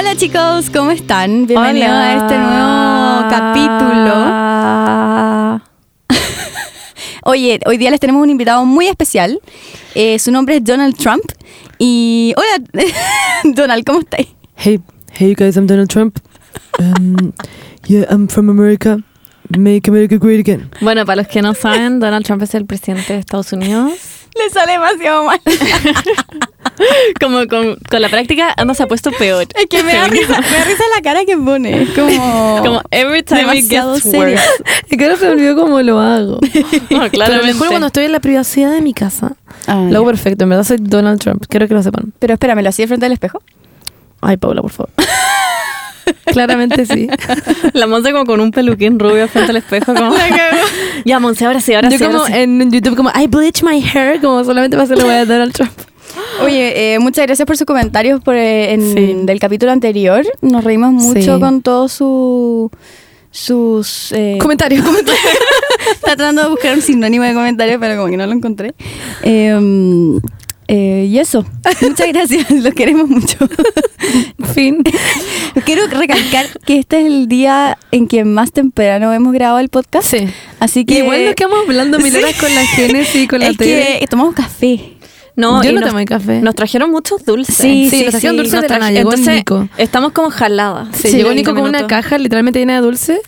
Hola chicos, ¿cómo están? Bienvenidos a este nuevo capítulo. Oye, hoy día les tenemos un invitado muy especial. Eh, su nombre es Donald Trump. Y hola, Donald, ¿cómo estás? Hey, hey guys, I'm Donald Trump. Um, yeah, I'm from America. Make America great again. Bueno, para los que no saben, Donald Trump es el presidente de Estados Unidos. Le sale demasiado mal. Como con, con la práctica, anda se ha puesto peor. Es que me da risa, me da risa la cara que pone. Como, Como every time it gets worse. Es que ahora se me olvidó cómo lo hago. No, Pero claramente. mejor cuando estoy en la privacidad de mi casa. Ah, Lo hago perfecto. En verdad soy Donald Trump. Quiero que lo sepan. Pero espérame, ¿lo hacía frente al espejo? Ay, Paula, por favor. Claramente sí. La Monse como con un peluquín rubio frente al espejo, como... ya, Monse, ahora sí, ahora Yo sí, ahora como sí. en YouTube como I bleach my hair como solamente para hacerle voy a Donald Trump. Oye, eh, muchas gracias por sus comentarios por, eh, en- Sí. del capítulo anterior. Nos reímos mucho Sí. con todos su, sus... eh, Comentario. Estaba tratando de buscar un sinónimo de comentario, pero como que no lo encontré. Eh, eh, y eso. Muchas gracias. Los queremos mucho. fin. Quiero recalcar que este es el día en que más temprano hemos grabado el podcast. Sí. Así que... Que igual nos quedamos hablando mil Sí. horas con la Génesis y con la es tele. que tomamos café. No, Yo y no nos, tomé café. nos trajeron muchos dulces. Sí, Sí, nos trajeron dulces Nos de la traje-. Llegó Entonces, Nico. estamos como jaladas. Sí, Sí, llegó 20 Nico con una caja literalmente llena de dulce.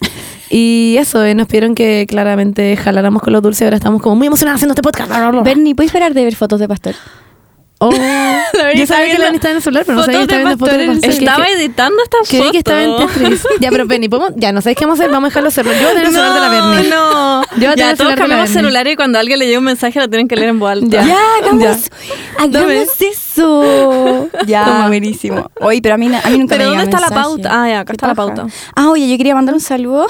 Y eso, eh, nos pidieron que claramente jaláramos con los dulces. Ahora estamos como muy emocionados haciendo este podcast. Bernie, ¿puedes esperar de ver fotos de pastor? Oh. Yo sabía que la estaba en el celular, pero no sabía que estaba viendo fotos de pastor en pastor. el Estaba editando esta foto. vi que estaba en Tetris. Ya, pero Bernie, ¿podemos? Ya, no sabéis qué vamos a hacer. Vamos a dejarlo hacerlo. Yo voy a tener el celular de la Bernie. No, Yo voy a tener ya el celular todos de la cambiamos Bernie. celular y cuando alguien le llega un mensaje lo tienen que leer en voz alta. Ya. Hagamos, hagamos eso. Ya, buenísimo. Oye, pero a mí, a mí nunca Pero me ¿dónde llega está la pauta? Ah, ya, acá Qué está la paja. pauta. Ah, oye, yo quería mandar un saludo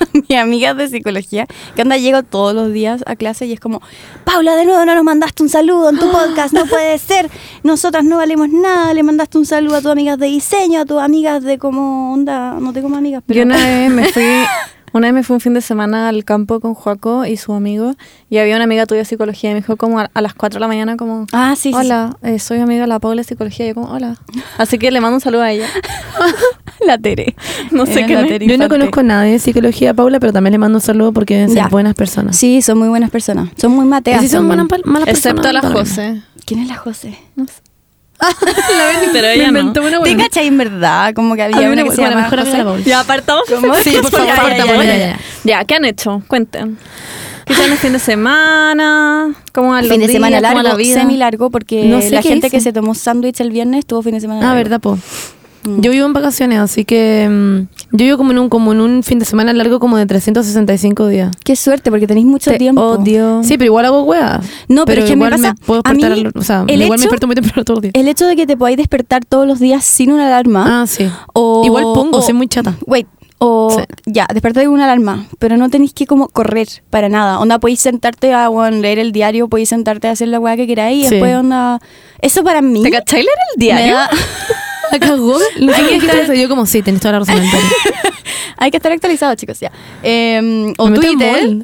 mi amiga de psicología, que anda, llego todos los días a clase y es como, Paula, de nuevo no nos mandaste un saludo en tu podcast, no puede ser, nosotras no valemos nada, le mandaste un saludo a tus amigas de diseño, a tus amigas de como onda, no tengo más amigas, pero... Yo una vez me fui, una vez me fui un fin de semana al campo con Joaco y su amigo y había una amiga tuya de psicología y me dijo como a, a las 4 de la mañana como Ah, sí, sí, hola, eh, soy amiga de la Paula de psicología y yo como hola. Así que le mando un saludo a ella. sí. la Tere. No sé Eh, qué la me- Tere Yo no conozco a nadie de psicología, Paula, pero también le mando un saludo porque deben ser Ya. buenas personas. Sí, son muy buenas personas, son muy mateas. si son también. buenas, malas Excepto personas. la. José. ¿Quién es la José? la Berni, pero Me ella no. inventó una ¿Te cachai en verdad? Como que había Había una una que se buena, llamaba mejor la José. Paula. Ya apartamos. Sí, por favor, Ya, ya, ya, ya, ¿qué han hecho? Cuenten. ¿Qué tal el fin de semana? ¿Cómo los fin de semana largo, la semi largo, porque No sé la gente hice. que se tomó sándwich el viernes tuvo fin de semana Ah, largo. verdad, po. Mm. Yo vivo en vacaciones, así que mm, yo vivo como en un como en un fin de semana largo como de 365 días. Qué suerte, porque tenéis mucho Te tiempo. odio. Sí, pero igual hago hueá. No, pero es que me igual pasa- puedo a mí, despertar, o sea, el igual me hecho- desperto muy temprano todos los días. El hecho de que te podáis despertar todos los días sin una alarma. Ah, sí. o, Igual pongo, o- soy muy chata. Wait. O Sí. ya, despertar con una alarma, pero no tenéis que como correr para nada. Onda, podéis sentarte a bueno, leer el diario, podéis sentarte a hacer la weá que queráis y Sí. después onda. Eso para mí. ¿Te cachai leer el me diario? La cagó. No sé qué eso. Yo como, sí, tenés toda la razón. Hay que estar actualizado, chicos, ya. Eh, o Me Twitter.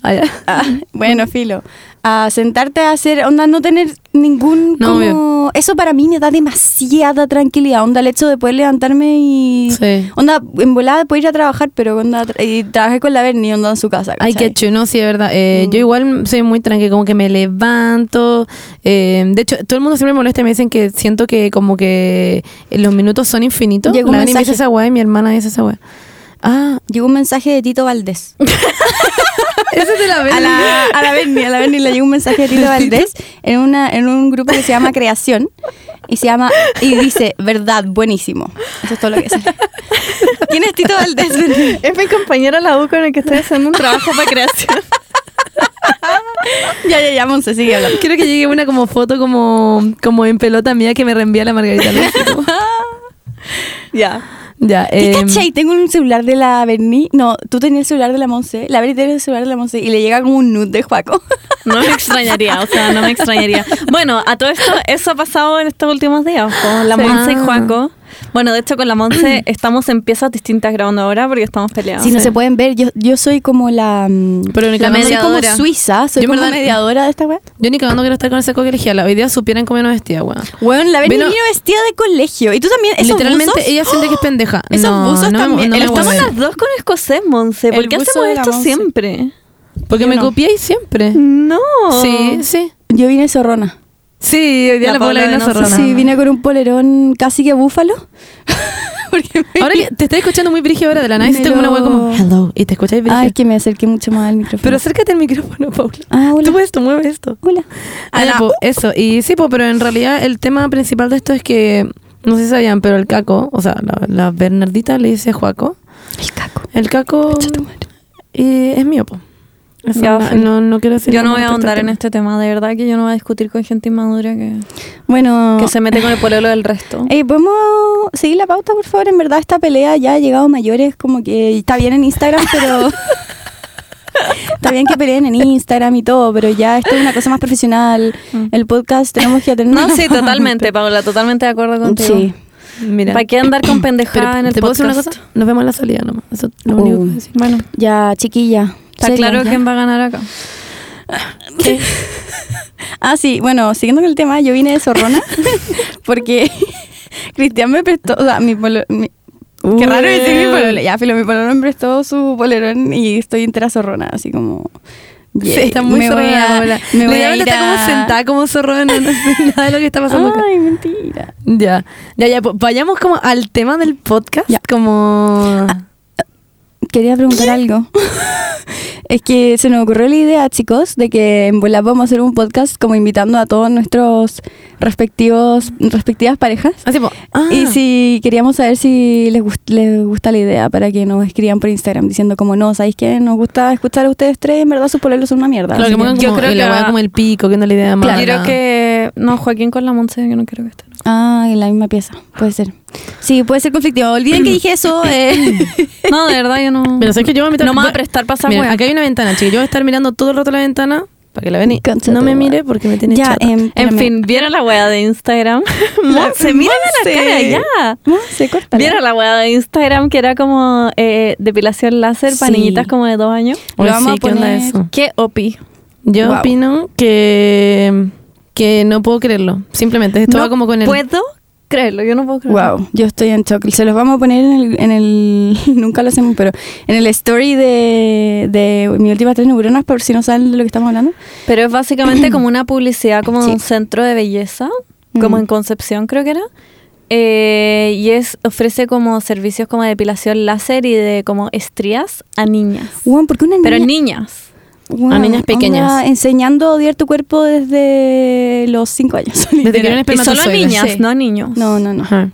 Ah, bueno, filo. A sentarte a hacer, onda, no tener ningún No, como... Eso para mí me da demasiada tranquilidad. Onda, el hecho de poder levantarme y... Sí. Onda, en volada poder ir a trabajar, pero onda, y trabajé con la Berni, onda, en su casa. Ay, ¿cachai? qué chulo, sí, de verdad. Eh, Mm. Yo igual soy muy tranqui, como que me levanto. eh, de hecho, todo el mundo siempre me molesta y me dicen que siento que como que los minutos son infinitos. Llegó un la me dice esa weá y mi hermana dice esa weá. Ah, Llegó un mensaje de Tito Valdés. ese es de la a la, a la Berni, a la Berni le llegó un mensaje de Tito Valdés en, una, en un grupo que se llama Creación y se llama y dice, verdad, buenísimo. Eso es todo lo que sale. ¿Quién es Tito Valdés? Es mi compañero la U con el que estoy haciendo un trabajo para creación. ya, ya, ya, Monse, sigue hablando. Quiero que llegue una como foto como, como en pelota mía que me reenvía la Margarita. López. ya. Ya, ¿Qué eh, cachai? Tengo un celular de la Berni. No, tú tenías el celular de la Monse. La Berni tiene el celular de la Monse y le llega como un nude de Juaco. No me extrañaría, o sea, no me extrañaría. Bueno, a todo esto, eso ha pasado en estos últimos días. Con la Sí. Monza y Ah. Juaco. Bueno, de hecho con la Monse estamos en piezas distintas grabando ahora porque estamos peleados. Si no se pueden ver, yo, yo soy como la. mm, Pero ni la cagando- soy como mediadora. suiza, soy Yo como verdad- mediadora de esta weá. Yo ni cagando quiero estar con ese colegiala. Hoy día supieran cómo no vestía, weón. Bueno, la ven Vino- vestida de colegio. Y tú también, esos Literalmente buzos? ella siente que es pendeja. Esos no, buzos no también. no Estamos las dos con escocés, Monse. ¿Por El qué hacemos esto Monse. siempre? Porque Yo me no. copiáis siempre. No. Sí, sí. Yo vine zorrona. Sí, hoy día La la, Paula vino no sé zorrona. Sí, vine con un polerón casi que búfalo. Me- Ahora que te estoy escuchando muy brígido ahora de la nada, hiciste como una wea como lo- hello y te escucháis brígido. Ay, que me acerqué mucho más al micrófono. Pero acércate al micrófono, Paula. Ah, hola. Tú tú mueve esto. Hola. Ah, po, eso. Y sí, po, pero en realidad el tema principal de esto es que, no sé si sabían, pero el caco, o sea, la, la Bernardita le dice Juaco. El caco. El caco madre. y es mío, po. Eso Ya, no, fin. no, no quiero decir Yo no voy a ahondar en este tema. De verdad que yo no voy a discutir con gente inmadura que, Bueno, que se mete con el pololo del resto. eh, ¿podemos seguir la pauta, por favor? En verdad, esta pelea ya ha llegado a mayores, como que está bien en Instagram, pero... Está bien que peleen en Instagram y todo, pero ya esto es una cosa más profesional. El podcast tenemos que atender. No, sí, totalmente, Paula. Totalmente de acuerdo contigo. Sí. Mira. ¿Para qué andar con Pero, pendejada en el ¿Te puedo podcast? decir una cosa? Nos vemos en la salida nomás. Eso es lo único que Uh. voy a decir. Bueno, Ya, chiquilla. Está claro ya. quién va a ganar acá. Ah, sí, bueno, siguiendo con el tema, yo vine de Zorrona porque Cristian me prestó, o sea, mi polo- mi- Qué raro decir mi pololo. Ya, filo, mi pololo me prestó su polerón y estoy entera zorrona, así como... Sí, yay, está muy me voy zorrona, a- Paula. Me voy a ir está como a- sentada como zorrona, no sé nada de lo que está pasando acá. Ay, mentira. Ya, ya, ya, pues, vayamos como al tema del podcast, Ya. como... Quería preguntar algo. es que se nos ocurrió la idea, chicos, de que en volar vamos a hacer un podcast como invitando a todos nuestros respectivos respectivas parejas. Así, po, ah, Y si queríamos saber si les, gust- les gusta la idea para que nos escriban por Instagram diciendo como no, ¿sabéis qué? Nos gusta escuchar a ustedes tres, en verdad sus polelos son una mierda. Claro, que pongan yo como, creo y la que- weá como el pico, que no le idea más. Yo creo que... No, Joaquín con la Monse, yo no quiero que esté. Ah, en la misma pieza, puede ser. Sí, puede ser conflictivo. Olviden que dije eso. eh. No, de verdad yo no... Pero sabes que yo voy a meter... No me voy a prestar para esa Mira, acá hay una ventana, chicos. Yo voy a estar mirando todo el rato la ventana para que la ven Concha no me mire porque me tiene ya, chata. em, En fin, ¿vieron la wea de Instagram? Monse, miren a la Monse. cara ya. Se corta. ¿Vieron la wea de Instagram que era como eh, depilación láser para Sí. niñitas como de dos años? Lo vamos sí, a ¿qué onda poner- eso? ¿Qué opi? Yo Wow. opino que, que no puedo creerlo. Simplemente, esto no va como con el... puedo creerlo, yo no puedo creerlo. Wow, yo estoy en shock. Se los vamos a poner en el, en el nunca lo hacemos, pero en el story de, de mi última tres neuronas, por si no saben de lo que estamos hablando. Pero es básicamente como una publicidad como Sí. un centro de belleza, como Mm. en Concepción creo que era. Eh, y es ofrece como servicios como de depilación láser y de como estrías a niñas. Juan, ¿por qué una niña? Pero niñas. A niñas pequeñas. onda enseñando a odiar tu cuerpo desde los cinco años. Desde que eran Y solo a niñas, Sí. no a niños. No, no, no. Ajá.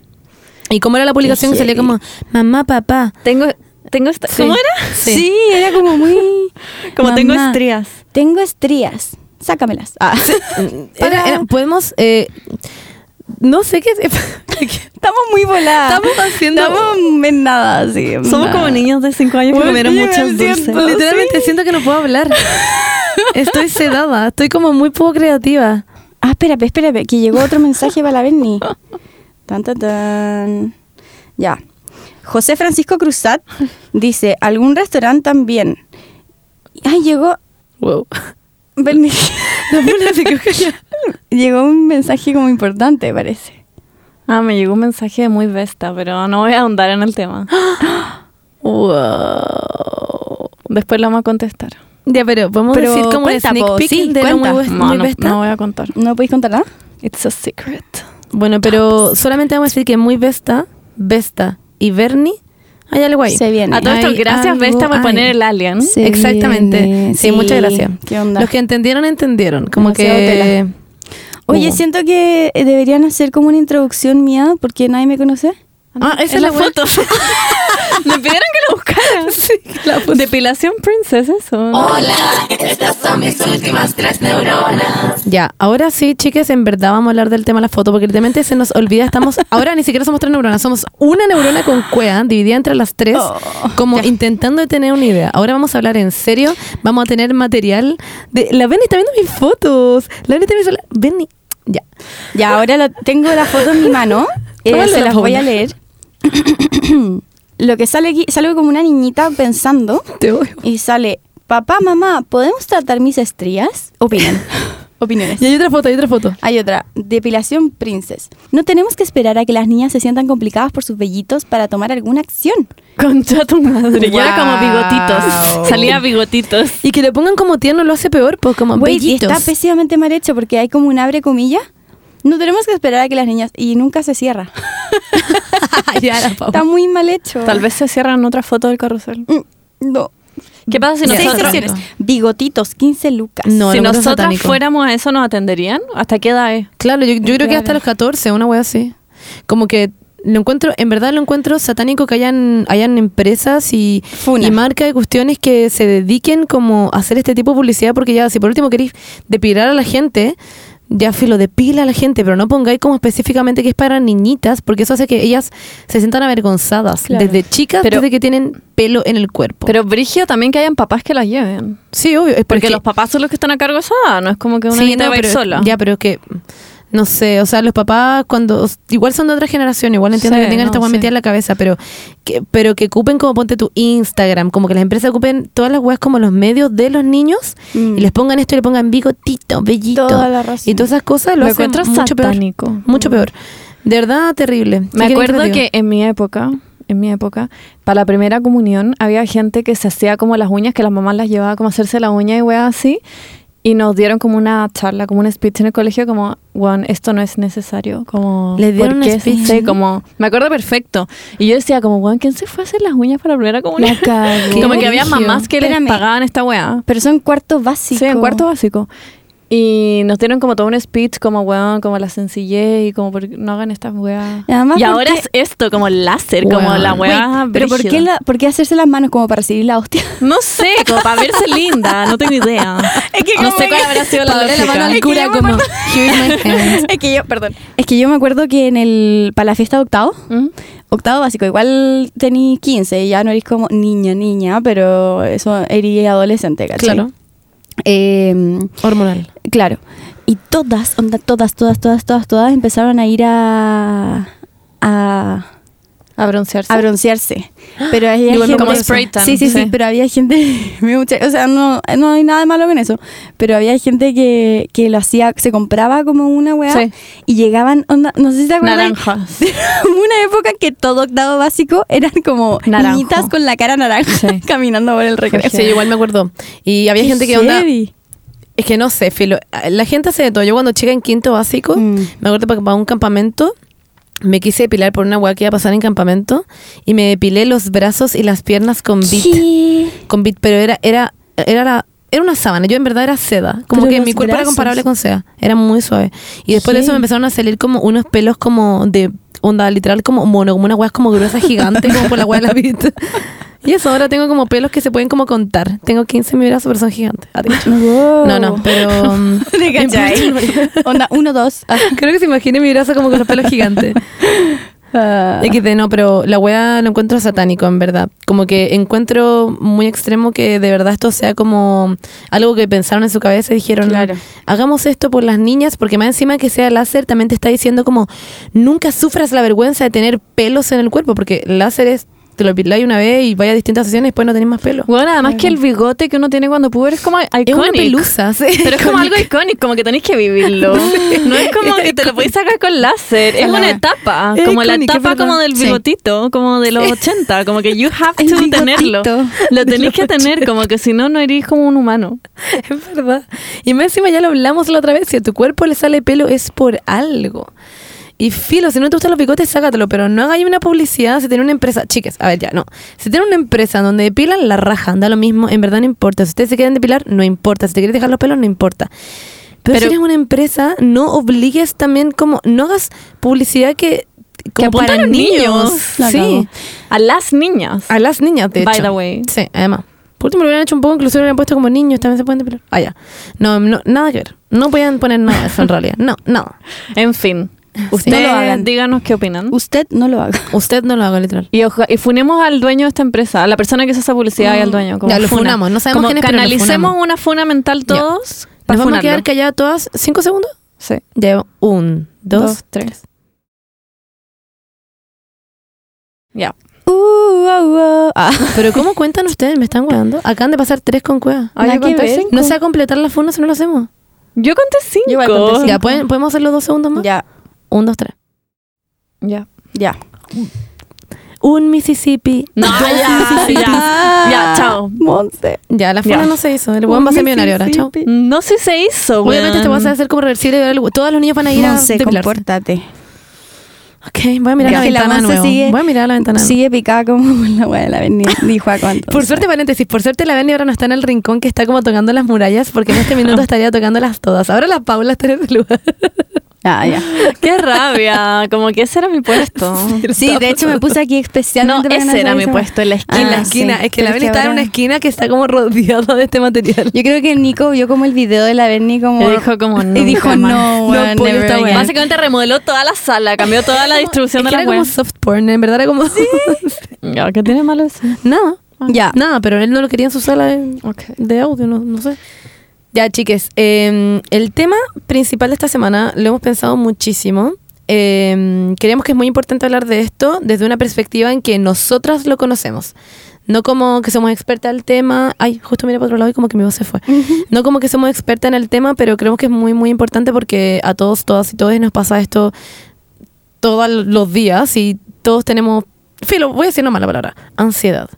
¿Y cómo era la publicación? Salía como, mamá, papá. Tengo, tengo esta- Sí. ¿Cómo era? Sí. era como muy... Como tengo estrías. Tengo estrías. Sácamelas. Ah. Era- era- podemos... eh, no sé qué... Estamos muy voladas. Estamos haciendo- Estamos en nada, así. Somos nada. como niños de 5 años que comieron muchos dulces. Literalmente siento que no puedo hablar. Estoy sedada. Estoy como muy poco creativa. Ah, espérate, espérate, que llegó otro mensaje para la Berni. Tan, tan, tan. Ya. José Francisco Cruzat dice, ¿algún restaurante también? Ay, llegó... Wow. Berni, La se quedó. Llegó un mensaje como importante, parece. Ah, me llegó un mensaje de muy besta, pero no voy a ahondar en el tema. Wow. Después lo vamos a contestar. Ya, pero podemos Pero decir como cuenta, sneak peek sí, de lo muy, No, muy no, besta. no voy a contar. ¿No podéis contar nada? It's a secret. Bueno, pero solamente vamos a decir que muy besta, besta y Bernie hay algo ahí. Se viene. A todo esto, Hay gracias Besta por poner el alien. Sí. Exactamente. viene, Sí, sí. muchas gracias. ¿Qué onda? Los que entendieron, entendieron. Como Demasiado que... tela. Oye, Hubo. siento que eh, deberían hacer como una introducción mía porque nadie me conoce. Ah, esa Es la foto. Me pidieron que la buscara. Sí, la foto. Depilación Princess, eso. Ya, ahora sí, chicas, en verdad vamos a hablar del tema de la foto, porque literalmente se nos olvida, estamos, ahora ni siquiera somos tres neuronas, somos una neurona con cuea, dividida entre las tres, Oh, como intentando tener una idea. Ahora vamos a hablar en serio, vamos a tener material de... La Benny está viendo mis fotos, la Benny está viendo... Benny, ya. Ya, ahora la- tengo la foto en mi mano. Eh, ¿Cuál es se la las voy a leer. Lo que sale aquí, sale como una niñita pensando Te odio. y sale, papá, mamá, ¿podemos tratar mis estrías? Opinan. Opiniones. Y hay otra foto, hay otra foto. Hay otra, depilación princess. No tenemos que esperar a que las niñas se sientan complicadas por sus vellitos para tomar alguna acción. Concha tu madre. Era como Wow. bigotitos. Salía bigotitos. Y que le pongan como tierno lo hace peor, pues como Güey, y bellitos. está pésimamente mal hecho porque hay como un abre comilla. No tenemos que esperar a que las niñas... Y nunca se cierra. ya, la Pau. Está muy mal hecho. Tal vez se cierran otra foto del carrusel. Mm, No. ¿Qué pasa si Seis nosotros, sesiones. Bigotitos, 15 lucas. No, si nosotras fuéramos a eso, nos atenderían? ¿Hasta qué edad es? Claro, yo, yo creo que hasta los 14, una wea así. Como que lo encuentro, en verdad lo encuentro satánico que hayan, hayan empresas y, Funa. y marcas de cuestiones que se dediquen como a hacer este tipo de publicidad, porque ya, si por último queréis depilar a la gente, ya filo, depila a la gente, pero no pongáis como específicamente que es para niñitas, porque eso hace que ellas se sientan avergonzadas Claro. desde chicas, Pero- desde que tienen pelo en el cuerpo. Pero Brigio también que hayan papás que las lleven. sí, obvio, es Porque los papás son los que están a cargo de esa edad, no es como que una Sí, niña no, va a ir sola. Ya, pero es que no sé, o sea, los papás cuando igual son de otra generación, igual entiendo Sí, que tengan no, esta sí. metida en la cabeza, pero que pero que ocupen como ponte tu Instagram, como que las empresas ocupen todas las weas como los medios de los niños Mm. y les pongan esto y le pongan bigotito, bellito Toda la razón. y todas esas cosas lo Lo hacen mucho peor, mucho peor. De verdad terrible. ¿Qué Me acuerdo que en mi época, en mi época, para la primera comunión había gente que se hacía como las uñas, que las mamás las llevaba como a hacerse la uña y weas así. Y nos dieron como una charla, como un speech en el colegio, como, bueno, esto no es necesario. Como, ¿Les dieron ¿por un speech? Sí, como, me acuerdo perfecto. Y yo decía, como, bueno, ¿quién se fue a hacer las uñas para la primera comunión? Como que había mamás que Espérame. les pagaban esta wea. Pero son cuartos básicos. Sí, en cuarto básico. Y nos dieron como todo un speech, como, weón, como la sencillez y como, por- no hagan estas weas. Y además, Y ¿por ahora es esto, como láser, como la wea. Pero ¿por qué, la- ¿por qué hacerse las manos como para recibir la hostia? No sé, como para verse linda, no tengo idea. Es que no sé que- cuál habrá sido la mano es que yo, perdón. Es que yo me acuerdo que en el para la fiesta de octavo, ¿Mm? octavo básico, igual tení 15 y ya no eres como niña, niña, pero eso eres adolescente, ¿cachai? Claro, Eh, hormonal. claro. Y todas, onda, todas, todas, todas, todas, todas empezaron a ir a a, A broncearse. a broncearse. Pero había gente, como spray tan, sí, sí, sí, sí. pero había gente, o sea, no, no hay nada de malo con eso, pero había gente que, que lo hacía, se compraba como una weá Sí. y llegaban, onda, no sé si te acuerdas, Naranjas. Hubo una época que todo octavo básico eran como Naranjo. niñitas con la cara naranja Sí. caminando por el recreo. Sí, igual me acuerdo. Y había gente que onda Heavy. Es que no sé, filo. La gente hace de todo. Yo cuando chica en quinto básico, Mm. me acuerdo para un campamento, me quise depilar por una hueá que iba a pasar en campamento y me depilé los brazos y las piernas con bit. Con bit, pero era, era, era la- Era una sábana, yo en verdad era seda. Como Pero que mi cuerpo era comparable con seda. Era muy suave. Y después de eso me empezaron a salir como unos pelos como de onda literal como mono, como una hueá como gruesa gigante, como por la hueá de la bit. Y eso, ahora tengo como pelos que se pueden como contar. Tengo 15 en mi brazo, pero son gigantes. Ah. Wow. No, no, pero... um. Onda, uno, dos. Ah. Creo que se imagine mi brazo como con los pelos gigantes. Ah. XD, no, pero la wea lo encuentro satánico, en verdad. Como que encuentro muy extremo que de verdad esto sea como algo que pensaron en su cabeza y dijeron, Claro. hagamos esto por las niñas, porque más encima que sea láser también te está diciendo como, nunca sufras la vergüenza de tener pelos en el cuerpo, porque láser es, te lo piláis una vez y vaya a distintas sesiones y después no tenés más pelo. Bueno, además que el bigote que uno tiene cuando puber es como icónico. Es una pelusa, sí. Pero es como algo icónico, como que tenéis que vivirlo. No es como que te lo podéis sacar con láser. Es una etapa, Es como la etapa como del Sí. bigotito, como de los 80, como que you have to tenerlo. Lo los que tener, como que si no, no eres como un humano. Es verdad. Y más encima ya lo hablamos la otra vez, si a tu cuerpo le sale pelo es por algo. Y filo, si no te gustan los bigotes, sácatelo, pero no hagáis una publicidad si tiene una empresa. Chicas, a ver, ya, no. Si tiene una empresa donde depilan la raja, da lo mismo, en verdad no importa. Si ustedes se quieren depilar, no importa. Si te quieres dejar los pelos, no importa. Pero, Pero- si eres una empresa, no obligues también como, no hagas publicidad que, como apunta para a los niños. niños. La Sí. A las niñas. A las niñas, de By hecho. the way. Sí, además. Por último, lo hubieran hecho un poco, incluso lo hubieran puesto como niños, también se pueden depilar. Ah, ya. No, no, nada que ver. No podían poner nada de eso en realidad. No, no. En fin. No Ustedes lo hagan. díganos qué opinan. Usted no lo haga. Usted no lo haga, literal. Y, oja- y funemos al dueño de esta empresa, a la persona que hizo esa publicidad y al dueño. Como Ya, lo funa. funamos. No sabemos Como quién es, pero lo canalicemos funamos. una funa mental todos. Nos para vamos a funarlo. quedar calladas todas cinco segundos. Sí. Ya, un, dos, Dos, tres. Ya. Uh, uh, uh. Ah. Pero ¿cómo cuentan ustedes? ¿Me están weando? Acaban de pasar tres con cueva. Ah, Nada yo que conté ver. cinco. No se va a completar la funa si no lo hacemos. Yo conté cinco. Yo igual conté cinco. Ya, ¿pueden- ¿podemos hacer los dos segundos más? Ya, Un, dos, tres. Ya. ya. Un Mississippi. No, dos ya, Mississippi. ya. Ya, chao. Monse. Ya, la funa Ya. no se hizo. El weón va a ser millonario ahora, chao. No sé si se hizo, Obviamente este weón. va a ser como reversible. y el- Todos los niños van a ir a Monse, depilarse. compórtate. Ok, voy a mirar Ya. la Que la ventana de Monse nuevo. sigue- voy a mirar la ventana. de nuevo. Sigue picada como la weá de la avenida, dijo a cuánto. Por suerte, paréntesis, por suerte la Benny ahora no está en el rincón que está como tocando las murallas, porque en este minuto estaría tocándolas todas. Ahora la Paula está en ese lugar. Ah, ya. Qué rabia. Como que ese era mi puesto. Sí, de hecho me puse aquí No, especialmente para que ese se era mi puesto en la esquina. en la Ah, esquina. sí. Es que la Benny está en una esquina que está como rodeada de este material. Yo creo que Nico vio como el video de la Berni como... Y dijo como, Y nunca dijo, no, No never esta again". weá. Básicamente remodeló toda la sala, cambió toda la distribución Es de que la era como web. soft porn, en verdad era como... Ya, ¿Qué tiene malo eso? Nada. Ya. Nada, pero él no lo quería en su sala de, Ok. de audio, no, no sé. Ya, chiques, eh, el tema principal de esta semana lo hemos pensado muchísimo. Eh, creemos que es muy importante hablar de esto desde una perspectiva en que nosotras lo conocemos. No como que somos expertas del tema. Ay, justo miré para otro lado y como que mi voz se fue. No como que somos expertas en el tema, pero creemos que es muy, muy importante porque a todos, todas y todos nos pasa esto todos los días y todos tenemos, filo, voy a decir una mala palabra, ansiedad.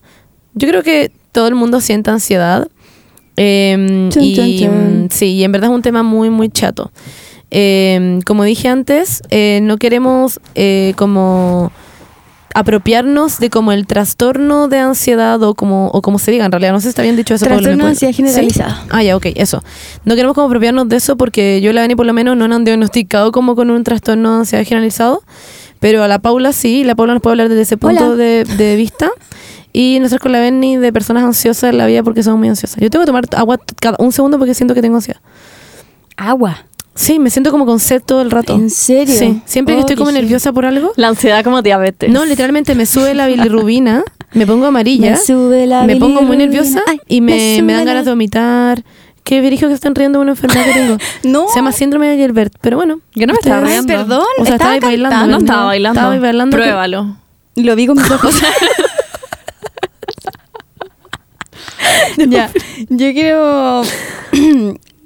Yo creo que todo el mundo siente ansiedad. Eh, Chun, y chun, chun. mm, sí, y en verdad es un tema muy, muy chato. Eh, como dije antes, eh, no queremos eh, como apropiarnos de como el trastorno de ansiedad o como, o como se diga en realidad, no sé si está bien dicho eso. Pablo, ¿me Trastorno de ansiedad ¿Sí? generalizada. Ah, ya, ok, eso. No queremos como apropiarnos de eso porque yo y la Dani por lo menos no nos han diagnosticado como con un trastorno de ansiedad generalizado, pero a la Paula sí, la Paula nos puede hablar desde ese punto de vista. Y nosotros con la Benny de personas ansiosas en la vida porque somos muy ansiosas. Yo tengo que tomar agua cada un segundo porque siento que tengo ansiedad. Agua. Sí, me siento como con sed todo el rato. ¿En serio? Sí, siempre que Oh, estoy como heavy. nerviosa por algo. La ansiedad como diabetes. No, literalmente me sube la bilirrubina, me pongo amarilla, Me sube la me pongo muy nerviosa Ay, y me, me dan la- ganas de vomitar. Qué dirijo que están riendo de una enfermedad que tengo. No. Se llama síndrome de Gilbert, pero bueno. Yo no me estaba riendo. perdón. O sea, estaba estaba bailando. no estaba bailando. Estaba bailando con- Pruébalo. Lo vi con mis ojos. ya. Yo quiero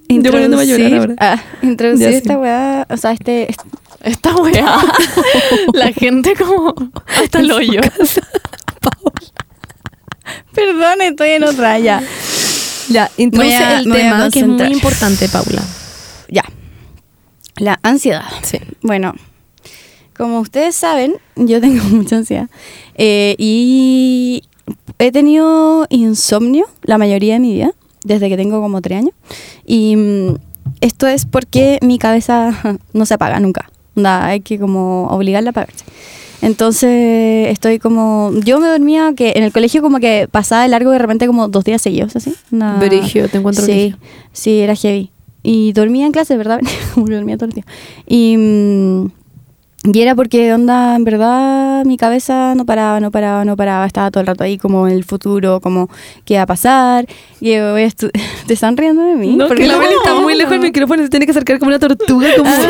poniéndome a llorar introducir, ahora. ah, introducir sí. esta weá, o sea, este, Esta weá. la gente como hasta el hoyo. Perdón, estoy en otra ya. Ya, introduce a- el tema que es muy importante, Paula. Ya. La ansiedad. Sí. Bueno, como ustedes saben, yo tengo mucha ansiedad. Eh, y he tenido insomnio la mayoría de mi vida, desde que tengo como tres años. Y mm, esto es porque mi cabeza no se apaga nunca. Onda, hay que como obligarla a apagarse. Entonces estoy como... Yo me dormía que en el colegio como que pasaba de largo de repente como dos días seguidos, así. Onda- Brigio, te encuentro Sí, brigio. sí, era heavy. Y dormía en clase, ¿verdad? Dormía todo el día. Y, mm, y era porque, onda, en verdad, mi cabeza no paraba, no paraba, no paraba. Estaba todo el rato ahí como en el futuro, como qué va a pasar. Y voy a estu- ¿Te están riendo de mí? No, Porque que la no- Beli está muy lejos del micrófono y se tiene que acercar como una tortuga. Como Ah, sí.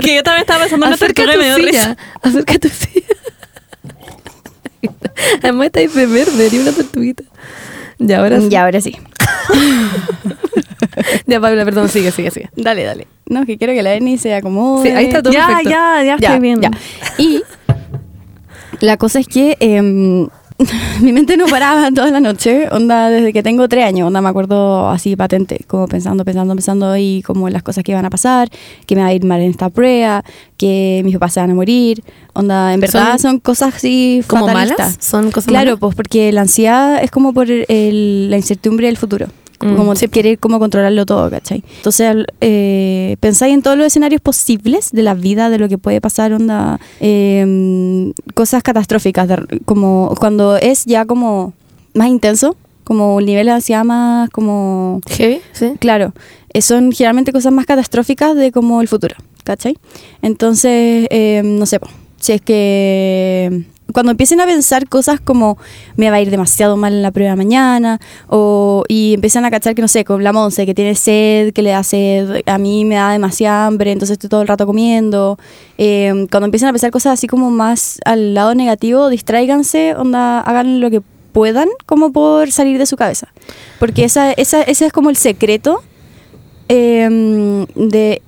que yo también estaba pensando en una Acerca tortuga y me dio tu risa. silla. Acerca tu silla. Además está ahí de verde y una tortuguita. Ya, ahora sí. Ya, ahora sí. Ya, Paula, perdón, sigue, sigue, sigue. Dale, dale. No, que quiero que la Berni se acomode. Sí, ahí está todo Ya, perfecto. ya, ya estoy bien. ya. Y la cosa es que em, mi mente no paraba toda la noche, onda desde que tengo tres años, onda me acuerdo así patente, como pensando, pensando, pensando y como las cosas que iban a pasar, que me va a ir mal en esta prueba, que mis papás se van a morir, onda, en verdad son, ¿Son cosas así ¿Como fatalistas. malas? ¿Son cosas Claro, malas? pues porque la ansiedad es como por el- la incertidumbre del futuro. Mm, como sí. querer como controlarlo todo, ¿cachai? Entonces, eh, pensáis en todos los escenarios posibles de la vida, de lo que puede pasar, onda, eh, cosas catastróficas, de- como cuando es ya como más intenso, como un nivel de ansiedad más como ¿Heavy? Sí. Claro, eh, son generalmente cosas más catastróficas de como el futuro, ¿cachai? Entonces, eh, no sé, si es que cuando empiecen a pensar cosas como me va a ir demasiado mal en la prueba mañana, o, y empiezan a cachar que no sé, con la Monse, que tiene sed, que le da sed, a mí me da demasiada hambre, entonces estoy todo el rato comiendo. Eh, cuando empiezan a pensar cosas así como más al lado negativo, distráiganse, onda, hagan lo que puedan como por salir de su cabeza. Porque esa, esa, ese es como el secreto eh, de,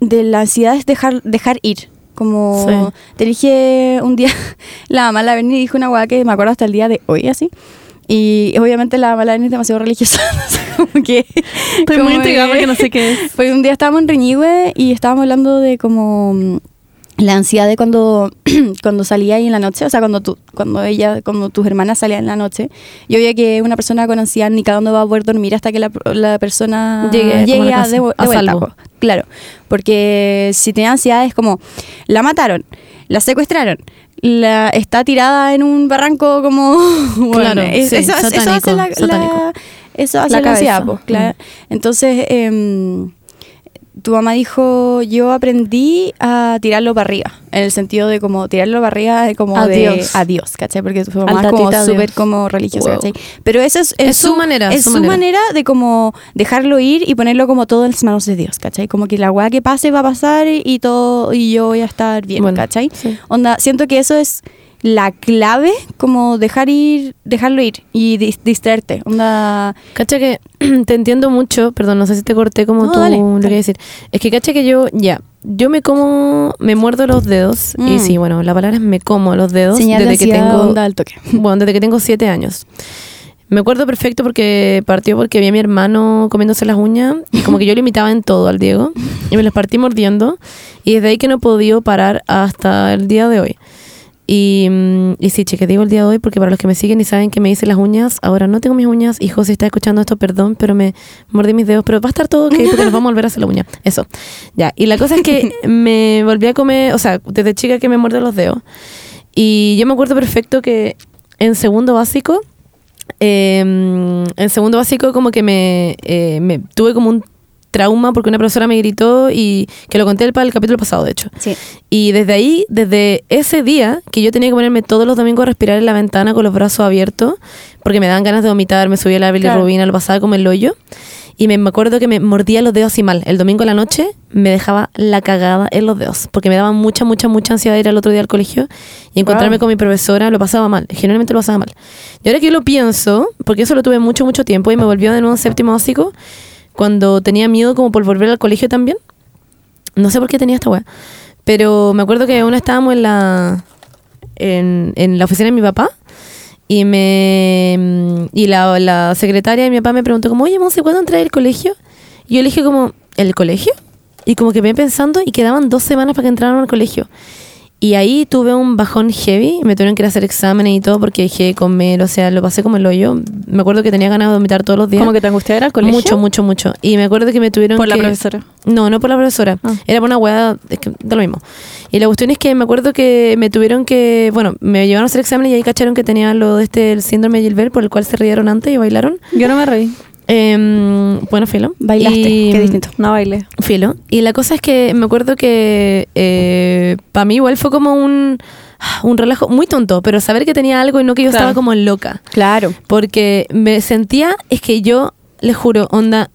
de la ansiedad es dejar, dejar ir. Como Sí. te dije un día, la mamá la Berni dijo una hueá que me acuerdo hasta el día de hoy, así. Y obviamente la mamá la Berni es demasiado religiosa. como que, Estoy muy intrigada que- porque no sé qué es. Fue un día estábamos en Reñigüe y estábamos hablando de como mm, la ansiedad de cuando, cuando salía ahí en la noche, o sea, cuando tú, cuando ella, cuando tus hermanas salían en la noche. Yo veía que una persona con ansiedad ni cada uno va a poder dormir hasta que la, la persona Llegue como a de, a vuelta, salvo. Claro, porque si tiene ansiedad es como, la mataron, la secuestraron, la está tirada en un barranco como... bueno, Claro, es- sí, eso, eso hace la, eso hace La ansiedad, claro. Entonces, em, tu mamá dijo, yo aprendí a tirarlo para arriba, en el sentido de como tirarlo para arriba de como Adiós. de adiós, ¿cachai? Porque tu mamá es como súper como religiosa, Wow. ¿cachai? Pero eso es, Es su manera, es su manera. manera. de como dejarlo ir y ponerlo como todo en las manos de Dios, ¿cachai? Como que la weá que pase va a pasar y, y todo, y yo voy a estar bien, Bueno, ¿cachai? sí. Onda, siento que eso es la clave, como dejar ir, dejarlo ir y dis- distraerte. Onda, Cacha que te entiendo mucho, perdón, no sé si te corté como No, tú dale, lo dale. decir. Es que cacha que yo, ya, yo me como, me muerdo los dedos, y Mm. sí, bueno, la palabra es me como los dedos señal de desde que tengo, onda al toque. bueno, desde que tengo siete años. Me acuerdo perfecto porque partió porque vi a mi hermano comiéndose las uñas y como que yo le imitaba en todo al Diego y me las partí mordiendo y desde ahí que no he podido parar hasta el día de hoy. Y, mm, y sí, cheque, digo el día de hoy porque para los que me siguen y saben que me hice las uñas, ahora no tengo mis uñas. Hijo, si está escuchando esto, perdón, pero me mordí mis dedos. Pero va a estar todo ok porque nos vamos a volver a hacer la uña. Eso. Ya. Y la cosa es que me volví a comer, o sea, desde chica que me muerdo los dedos. Y yo me acuerdo perfecto que en segundo básico, eh, en segundo básico como que me, eh, me tuve como un trauma porque una profesora me gritó y que lo conté el, el capítulo pasado, de hecho. Sí. Y desde ahí, desde ese día, que yo tenía que ponerme todos los domingos a respirar en la ventana con los brazos abiertos, porque me dan ganas de vomitar, me subía la bilirrubina, lo pasaba como el hoyo. Y me, me acuerdo que me mordía los dedos así mal. El domingo en la noche me dejaba la cagada en los dedos, porque me daba mucha, mucha, mucha ansiedad ir al otro día al colegio y encontrarme Wow. con mi profesora, lo pasaba mal. Generalmente lo pasaba mal. Y ahora que yo lo pienso, porque eso lo tuve mucho, mucho tiempo y me volvió de nuevo en séptimo básico, cuando tenía miedo como por volver al colegio también. No sé por qué tenía esta weá. Pero me acuerdo que una estábamos en la, en, en la oficina de mi papá y me y la, la secretaria de mi papá me preguntó como, oye, Monse, ¿cuándo entré al colegio? Y yo le dije como, ¿el colegio? Y como que me pensando y quedaban dos semanas para que entraran al colegio. Y ahí tuve un bajón heavy, me tuvieron que ir a hacer exámenes y todo porque dejé de comer, o sea, lo pasé como el hoyo. Me acuerdo que tenía ganas de vomitar todos los días. Como que te angustiaba ir al colegio. Mucho, mucho, mucho. Y me acuerdo que me tuvieron Por la profesora. no, no por la profesora. Ah. Era por una weá, es que da lo mismo. Y la cuestión es que me acuerdo que me tuvieron que, bueno, me llevaron a hacer exámenes y ahí cacharon que tenía lo de este, el síndrome de Gilbert, por el cual se rieron antes y bailaron. Yo no me reí. Em, bueno, filo. Bailaste, Y- qué distinto. No bailé. Filo. Y la cosa es que me acuerdo que para mí igual fue como un, un relajo muy tonto, pero saber que tenía algo y no que yo Claro. estaba como loca. Claro. Porque me sentía, es que yo, les juro, onda,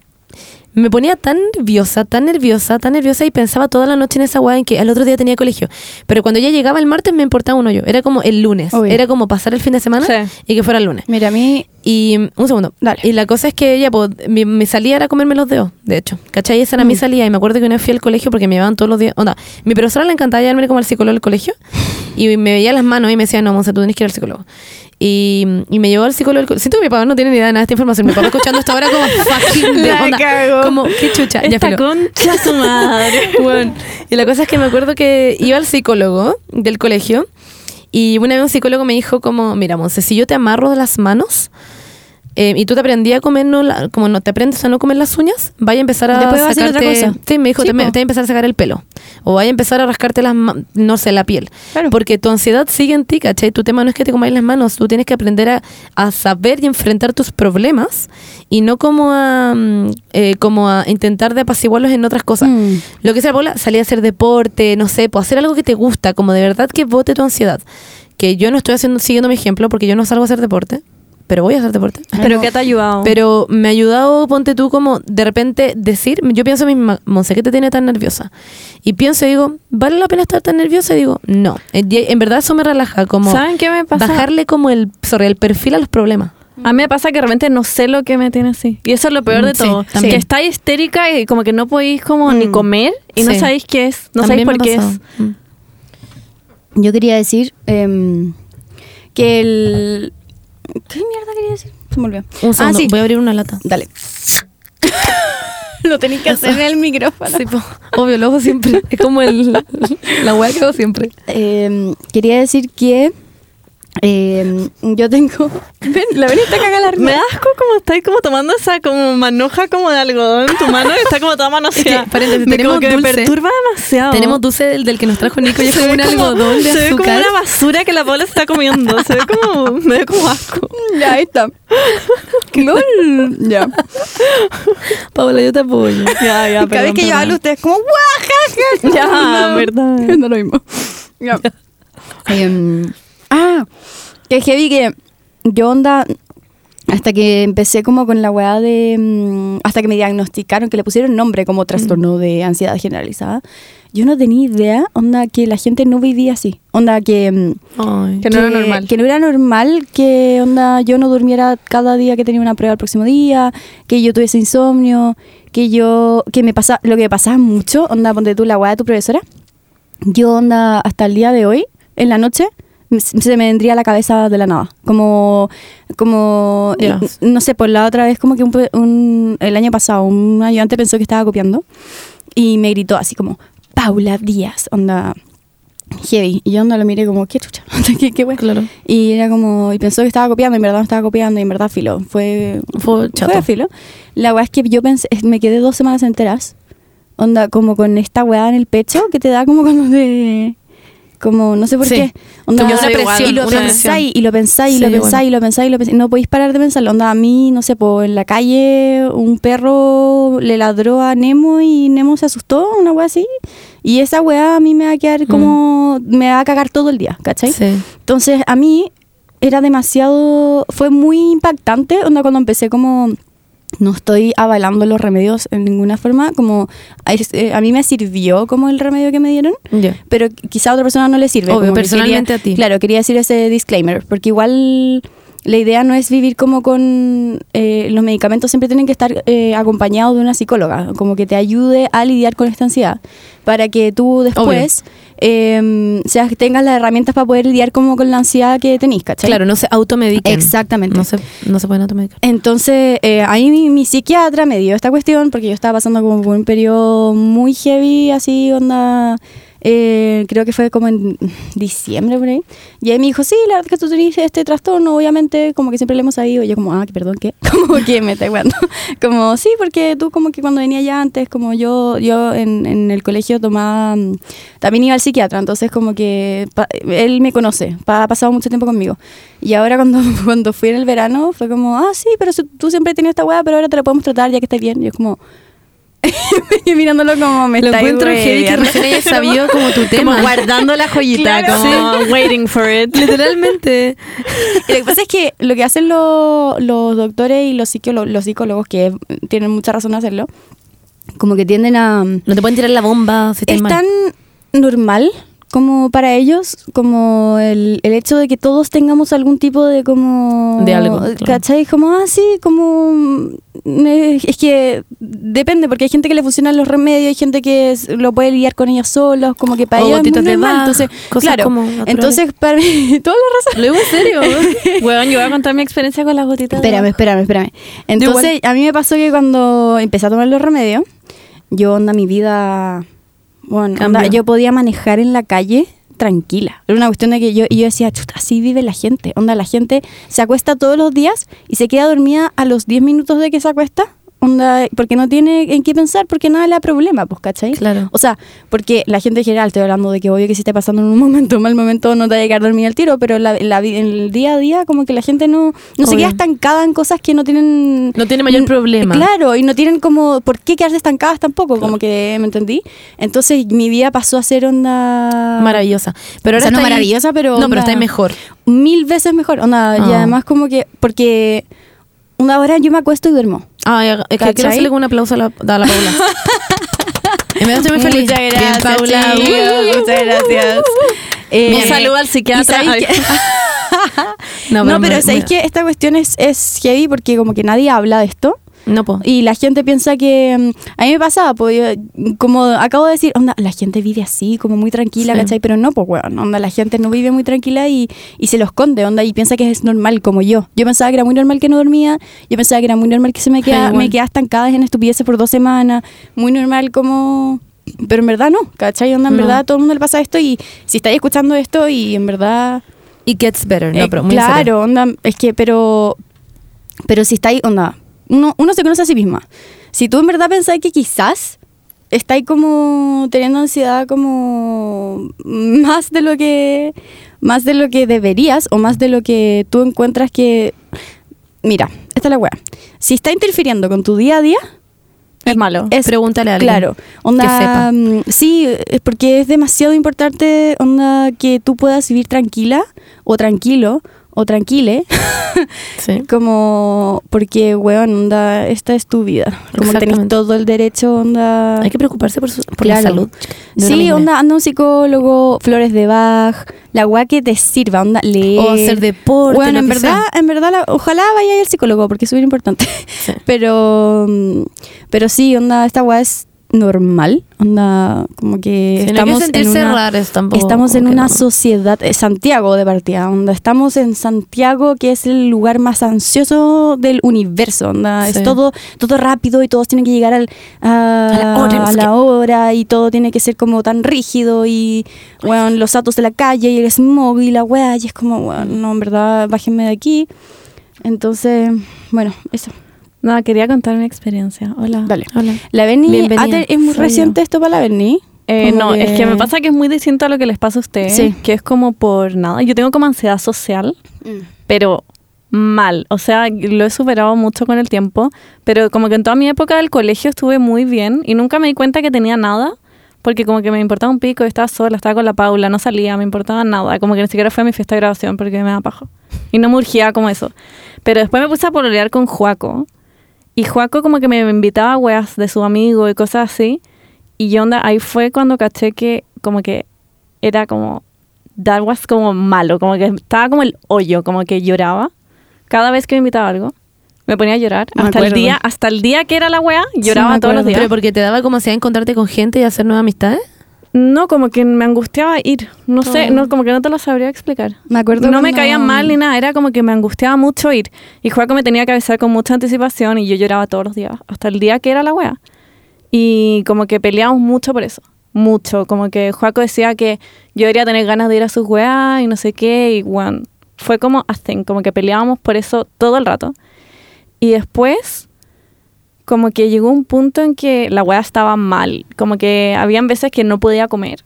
me ponía tan nerviosa, tan nerviosa, tan nerviosa y pensaba toda la noche en esa weá en que al otro día tenía colegio. Pero cuando ya llegaba el martes me importaba un hoyo. Era como el lunes. Obvio. Era como pasar el fin de semana Sí. y que fuera el lunes. Mira, a mí Y mm, un segundo. Dale. Y la cosa es que ella, pues, mi, mi salida era comerme los dedos, de hecho. ¿Cachai? Esa era mi Mm. salida. Y me acuerdo que una vez fui al colegio porque me llevaban todos los días. Onda, mi profesora le encantaba llevarme como al psicólogo del colegio. Y me veía las manos y me decía, no, Monza, tú tienes que ir al psicólogo. Y, y me llevó al psicólogo del colegio. Siento que mi papá no tiene ni idea de nada de esta información. Mi papá escuchando esto ahora como fucking de onda. cagó. Como, qué chucha. Ya, Esta filo. concha su madre. Bueno, y la cosa es que me acuerdo que iba al psicólogo del colegio y una vez un psicólogo me dijo como, mira, Monse, si yo te amarro de las manos eh, y tú te aprendí a comer, no la- como no te aprendes a no comer las uñas, vaya a empezar a Después a sacarte... otra cosa. Sí, me dijo, Sí, te, te voy a empezar a sacar el pelo. O vaya a empezar a rascarte las, no sé, la piel. Claro. Porque tu ansiedad sigue en ti, ¿cachai? Tu tema no es que te comáis las manos, tú tienes que aprender a, a saber y enfrentar tus problemas y no como a, mm, eh, como a intentar de apaciguarlos en otras cosas. Mm. Lo que sea, Paula, salir a hacer deporte, no sé, pues hacer algo que te gusta, como de verdad que bote tu ansiedad. que yo no estoy haciendo siguiendo mi ejemplo porque yo no salgo a hacer deporte, pero voy a hacer deporte. ¿Pero qué te ha ayudado? Pero me ha ayudado, ponte tú, como de repente decir, yo pienso a mí misma, Monse, ¿qué te tiene tan nerviosa? Y pienso y digo, ¿vale la pena estar tan nerviosa? Y digo, no. En en verdad eso me relaja, como ¿Saben qué me pasa? bajarle como el, sobre el perfil a los problemas. A mí me pasa que de repente no sé lo que me tiene así. Y eso es lo peor de sí, todo. también. Que estáis histérica y como que no podéis como ni Mm. comer y no Sí. sabéis qué es. No También sabéis por qué es. Mm. Yo quería decir em, que el... ¿Qué mierda quería decir? Se me olvidó. Un Ah, sí. voy a abrir una lata. Dale. Lo tenéis que hacer en el micrófono. Sí, po. obvio, lo hago siempre. Es como el, la weá que hago siempre. Em, quería decir que em, yo tengo... Ven, la ven está cagada Me asco como estáis como tomando esa como manoja como de algodón en tu mano y está como toda manoseada. Es que, me, tenemos como que me dulce. perturba demasiado. Tenemos dulce del, del que nos trajo Nico y es como ve un algodón de se ve como una basura que la Paula está comiendo. Se ve como, me da como asco. Ya, ahí está. LOL. Ya. Paola, yo te apoyo. Ya, ya, Cada vez que yo hablo, ustedes como ¡guajaja! Ya, verdad. No lo mismo. Ya. Em, ah, que heavy que yo onda hasta que empecé como con la weá de mm, hasta que me diagnosticaron que le pusieron nombre como trastorno de ansiedad generalizada yo no tenía idea onda que la gente no vivía así onda que mm, Ay. Que no era normal. que no era normal que onda yo no durmiera cada día que tenía una prueba el próximo día, que yo tuviese insomnio, que yo que me pasa lo que me pasaba mucho, onda ponte tú la weá de tu profesora. Yo onda hasta el día de hoy en la noche se me vendría a la cabeza de la nada, como como eh, no sé, por la otra vez como que un, un- el año pasado un ayudante pensó que estaba copiando y me gritó así como Paula Díaz, onda heavy. Y yo onda lo miré como, qué chucha, qué, qué wea. Claro. Y era como, y pensó que estaba copiando, en verdad no estaba copiando, y en verdad filo. Fue, Fue chato. fue filo. La weá es que yo pensé, me quedé dos semanas enteras, onda, como con esta weá en el pecho que te da como cuando te. Como, no sé por Sí. qué. Onda, una presión, y lo una pensáis, y lo pensáis, y Sí, lo bueno. pensáis, y lo pensáis, y lo pensáis. No podéis parar de pensarlo. Onda, a mí, no sé, po, en la calle un perro le ladró a Nemo y Nemo se asustó, una weá así. Y esa weá a mí me va a quedar como. Me va a cagar todo el día, ¿cachai? Sí. Entonces, a mí era demasiado, fue muy impactante, onda cuando empecé como, no estoy avalando los remedios en ninguna forma, como a, eh, a mí me sirvió como el remedio que me dieron, pero quizá a otra persona no le sirve. Obvio, personalmente quería- a ti. Claro, quería decir ese disclaimer, porque igual la idea no es vivir como con eh, los medicamentos, siempre tienen que estar eh, acompañados de una psicóloga, como que te ayude a lidiar con esta ansiedad, para que tú después eh, seas, tengas las herramientas para poder lidiar como con la ansiedad que tenés, ¿cachai? Claro, no se automediquen. Exactamente. No se, no se pueden automedicar. Entonces, eh, ahí mi, mi psiquiatra me dio esta cuestión porque yo estaba pasando como por un periodo muy heavy, así, onda. Eh, creo que fue como en diciembre por ahí. Y ahí me dijo, sí, la verdad que tú tenés este trastorno, obviamente, como que siempre le hemos sabido. Y yo, como, ah, perdón, ¿qué? Como que me está igualando. Como, sí, porque tú, como que cuando venía ya antes, como yo, yo en, en el colegio tomaba. mm, También iba al psiquiatra, entonces, como que pa- él me conoce, pa- ha pasado mucho tiempo conmigo. Y ahora, cuando, cuando fui en el verano, fue como, ah, sí, pero tú siempre tenido esta weá, pero ahora te la podemos tratar ya que estás bien. Y yo, como. Y mirándolo como me Lo está encuentro heavy que recién hayas sabido como tu tema. Como guardando la joyita, Claro. como waiting for it. Literalmente. Y lo que pasa es que lo que hacen lo- los doctores y los psicólogos, los psicólogos, que tienen mucha razón de hacerlo, como que tienden a... No te pueden tirar la bomba si Es tan normal como para ellos, como el, el hecho de que todos tengamos algún tipo de como... De algo, claro. ¿Cachai? Como así, como... eh, Es que depende, porque hay gente que le funcionan los remedios, hay gente que es- lo puede lidiar con ellos solos, como que para O ellos es muy normal. Entonces, cosas claro, como entonces para mí, toda la razón. Lo digo en serio. Weón, yo voy a contar mi experiencia con las gotitas. Espérame, espérame, espérame. Entonces, a mí me pasó que cuando empecé a tomar los remedios, yo onda mi vida, bueno, onda, yo podía manejar en la calle tranquila. Era una cuestión de que yo, y yo decía, chuta, así vive la gente. Onda, la gente se acuesta todos los días y se queda dormida a los 10 minutos de que se acuesta. Onda, porque no tiene en qué pensar, porque nada le da problema, pues, ¿cachai? Claro. O sea, porque la gente en general, estoy hablando de que obvio que si esté pasando en un momento, un mal momento, no te vaya a quedar dormida al tiro, pero la, la en el día a día, como que la gente no, no se queda estancada en cosas que no tienen... No tiene mayor problema. Claro, y no tienen como por qué quedarse estancadas tampoco, como que, ¿me entendí? Entonces mi vida pasó a ser onda... Maravillosa. Pero O ahora sea, no maravillosa, pero No, pero está mejor. Mil veces mejor, onda, y Ah. además como que, porque una hora yo me acuesto y duermo. Ay, es que quiero hacerle un aplauso a la, a la Paula. Verdad estoy muy feliz. Muchas Bien, gracias, Paula. chicos, muchas gracias. Eh, Un saludo al psiquiatra. No, No, me- pero sabéis me- que esta cuestión es, es heavy porque como que nadie habla de esto. No, po. Y la gente piensa que. mm, A mí me pasaba, pues, como acabo de decir, onda, la gente vive así, como muy tranquila, Sí. ¿cachai? Pero no, pues, weón, onda, la gente no vive muy tranquila y, y se lo esconde, onda, y piensa que es normal, como yo. Yo pensaba que era muy normal que no dormía, yo pensaba que era muy normal que se me quedaba, me quedaba estancada en estupideces por dos semanas, muy normal como. Pero en verdad no, ¿cachai? Onda, en No. verdad a todo el mundo le pasa esto y si estáis escuchando esto y en verdad. It gets better. No, Eh, pero muy en serio. claro, onda, es que, pero, pero si estáis, onda, uno, uno se conoce a sí misma. Si tú en verdad pensás que quizás estáis como teniendo ansiedad como más de lo que, más de lo que deberías o más de lo que tú encuentras que, mira, esta es la weá. Si está interfiriendo con tu día a día, Es malo. es Pregúntale a alguien Claro, onda, que sepa. mm, sí, es porque es demasiado importante, onda, que tú puedas vivir tranquila o tranquilo o tranquile, Sí. como porque, weón, onda, esta es tu vida, como tenés todo el derecho, onda. Hay que preocuparse por, su, por la salud. Sí, onda, anda un psicólogo, flores de Bach, la weá que te sirva, onda, leer. O hacer deporte. Bueno, en verdad, sea. en verdad, la- ojalá vaya al psicólogo porque es súper importante. Sí. Pero, mm, pero sí, onda, esta weá es normal, onda, como que Sí, no hay que estamos en una, raros tampoco. estamos en una no. sociedad, eh, Santiago de partida, onda, estamos en Santiago que es el lugar más ansioso del universo, onda, Sí. es todo, todo rápido y todos tienen que llegar al, a, A la hora, a la y todo tiene que ser como tan rígido y, bueno, los autos de la calle y el smog y la weá, y es como, bueno, no, en verdad, bájenme de aquí. Entonces, bueno, eso. No, quería contar mi experiencia. Hola. Dale. Hola. La Berni, es muy reciente esto para la Berni. Eh, no, es que me pasa que es muy distinto a lo que les pasa a ustedes. Sí. Que es como por nada. Yo tengo como ansiedad social, pero mal. O sea, lo he superado mucho con el tiempo. Pero como que en toda mi época del colegio estuve muy bien y nunca me di cuenta que tenía nada. Porque como que me importaba un pico, estaba sola, estaba con la Paula, no salía, me importaba nada. Como que ni siquiera fue a mi fiesta de graduación porque me da paja. Y no me urgía como eso. Pero después me puse a pololear con Juaco. Y Juaco como que me invitaba a weas de su amigo y cosas así. Y yo onda, ahí fue cuando caché que como que era como, that was como malo, como que estaba como el hoyo, como que lloraba. Cada vez que me invitaba a algo, me ponía a llorar. Me hasta el día, hasta el día que era la wea, lloraba todos los días. Pero porque te daba como si encontrarte con gente y hacer nuevas amistades. No, como que me angustiaba ir. No sé, Oh. no, como que no te lo sabría explicar. Me acuerdo No me caían mal ni nada, era como que me angustiaba mucho ir. Y Juaco me tenía que avisar con mucha anticipación y yo lloraba todos los días, hasta el día que era la wea. Y como que peleamos mucho por eso, mucho. Como que Juaco decía que yo debería tener ganas de ir a sus weas y no sé qué, y bueno, fue como thing, como que peleábamos por eso todo el rato. Y después, como que llegó un punto en que la wea estaba mal, como que habían veces que no podía comer.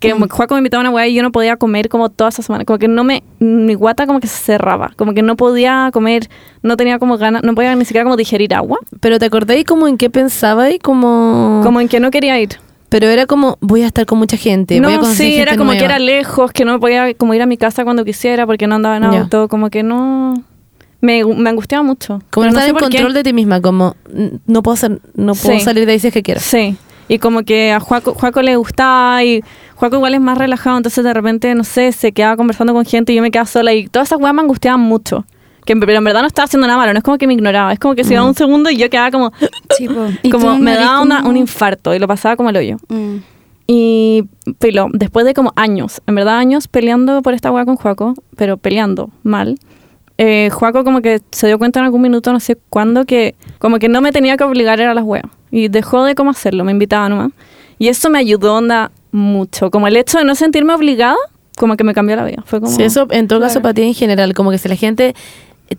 Que Mm. Juaco me invitaba a una weá y yo no podía comer como toda esa semana. Como que no me. Mi guata como que se cerraba. Como que no podía comer, no tenía como ganas, no podía ni siquiera como digerir agua. Pero te acordáis como en qué pensaba y como... Como en que no quería ir. Pero era como, voy a estar con mucha gente. voy a no, sí, gente era como que nueva. era lejos, que no podía como ir a mi casa cuando quisiera porque no andaba en auto. Como que no. Me, me angustiaba mucho. Como Pero no estar sé en qué. control de ti misma, como "N- no puedo, hacer, no puedo Sí. salir de ahí si es que quiero. Sí. Y como que a Juaco, Juaco le gustaba y Juaco igual es más relajado, entonces de repente, no sé, se quedaba conversando con gente y yo me quedaba sola y todas esas weas me angustiaban mucho. Que, pero en verdad no estaba haciendo nada malo, no es como que me ignoraba, es como que se iba un segundo y yo quedaba como. Y como me no daba una- un infarto y lo pasaba como el hoyo. Mm. Y filo, después de como años, en verdad años peleando por esta wea con Juaco, pero peleando mal, eh, Juaco como que se dio cuenta en algún minuto, no sé cuándo, que como que no me tenía que obligar a ir a las weas. Y dejó de cómo hacerlo, me invitaba nomás. Y eso me ayudó, onda, mucho. Como el hecho de no sentirme obligada, como que me cambió la vida. Fue como... Sí, eso en todo caso Claro. para ti en general, como que si la gente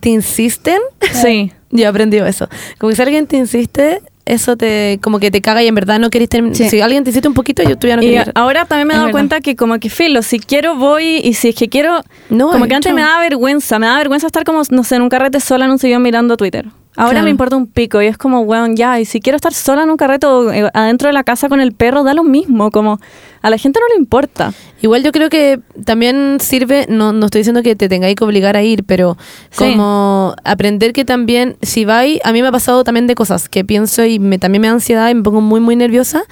te insisten, Sí. yo he aprendido eso. Como que si alguien te insiste, eso te como que te caga y en verdad no querés terminar. Sí. Si alguien te insiste un poquito, yo tú ya no Y querés. ahora también me he dado cuenta que como que filo, si quiero voy y si es que quiero... No, como que antes hecho. me daba vergüenza, me daba vergüenza estar como, no sé, en un carrete sola en un sillón mirando Twitter. Ahora Claro. me importa un pico y es como, weón, ya, y si quiero estar sola en un carrete o eh, adentro de la casa con el perro, da lo mismo, como a la gente no le importa. Igual yo creo que también sirve, no, no estoy diciendo que te tengáis que obligar a ir, pero Sí. como aprender que también, si vais, a mí me ha pasado también de cosas que pienso y me, también me da ansiedad y me pongo muy, muy nerviosa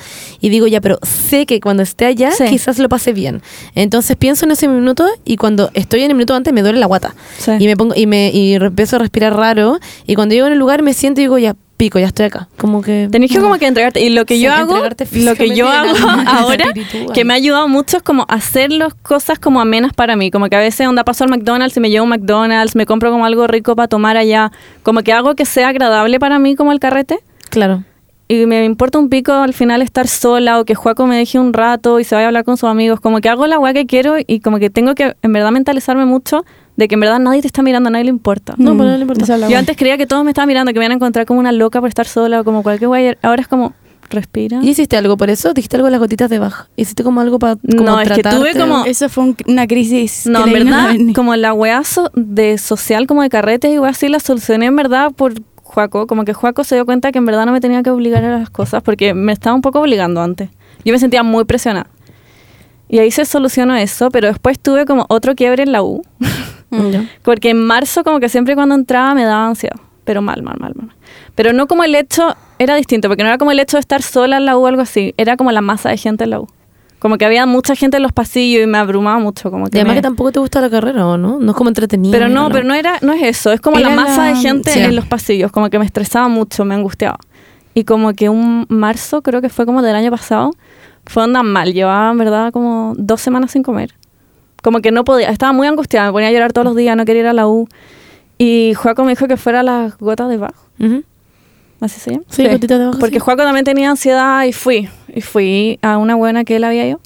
y digo, ya, pero sé que cuando esté allá Sí. quizás lo pase bien. Entonces pienso en ese minuto y cuando estoy en el minuto antes me duele la guata. Sí. Y me pongo y me y empiezo a respirar raro y cuando llego en el lugar me siento y digo, ya, pico, ya estoy acá. Como que... Tenés que como que entregarte. Y lo que Sí, yo hago, lo que yo hago ahora, que me ha ayudado mucho es como hacer las cosas como amenas para mí. Como que a veces onda paso al McDonald's y me llevo un McDonald's, me compro como algo rico para tomar allá. Como que hago que sea agradable para mí como el carrete. Claro. Y me importa un pico al final estar sola o que Juaco me deje un rato y se vaya a hablar con sus amigos. Como que hago la weá que quiero y como que tengo que en verdad mentalizarme mucho de que en verdad nadie te está mirando, a nadie le importa. No, Mm, pero no le importa. Yo antes creía que todos me estaban mirando, que me iban a encontrar como una loca por estar sola o como cualquier weá. Ahora es como, respira. ¿Y hiciste algo por eso? ¿Dijiste algo de las gotitas de baja? ¿Hiciste como algo para No, es que tuve como- Eso fue un- una crisis. No, en verdad, como la weá so- de social, como de carretes y weá así, la solucioné en verdad por Juaco. Como que Juaco se dio cuenta que en verdad no me tenía que obligar a las cosas porque me estaba un poco obligando antes. Yo me sentía muy presionada. Y ahí se solucionó eso, pero después tuve como otro quiebre en la U. Ya. Porque en marzo como que siempre cuando entraba me daba ansiedad. Pero mal, mal, mal, mal. Pero no como el hecho, era distinto, porque no era como el hecho de estar sola en la U o algo así, era como la masa de gente en la U. Como que había mucha gente en los pasillos y me abrumaba mucho. Como Y que además me- que tampoco te gusta la carrera, ¿o no? No es como entretenido. Pero no, pero no era, no es eso, es como Era la masa la- de gente Sí. en los pasillos, como que me estresaba mucho, me angustiaba. Y como que un marzo, creo que fue como del año pasado, fue onda mal, llevaba en verdad como dos semanas sin comer. Como que no podía, estaba muy angustiada, me ponía a llorar todos los días, no quería ir a la U. Y Juaco me dijo que fuera a las gotas de bajo, Ujú. Así se llama. Sí, gotitas de bajo, Porque sí. Juaco también tenía ansiedad y fui. Y fui a una buena que él había ido.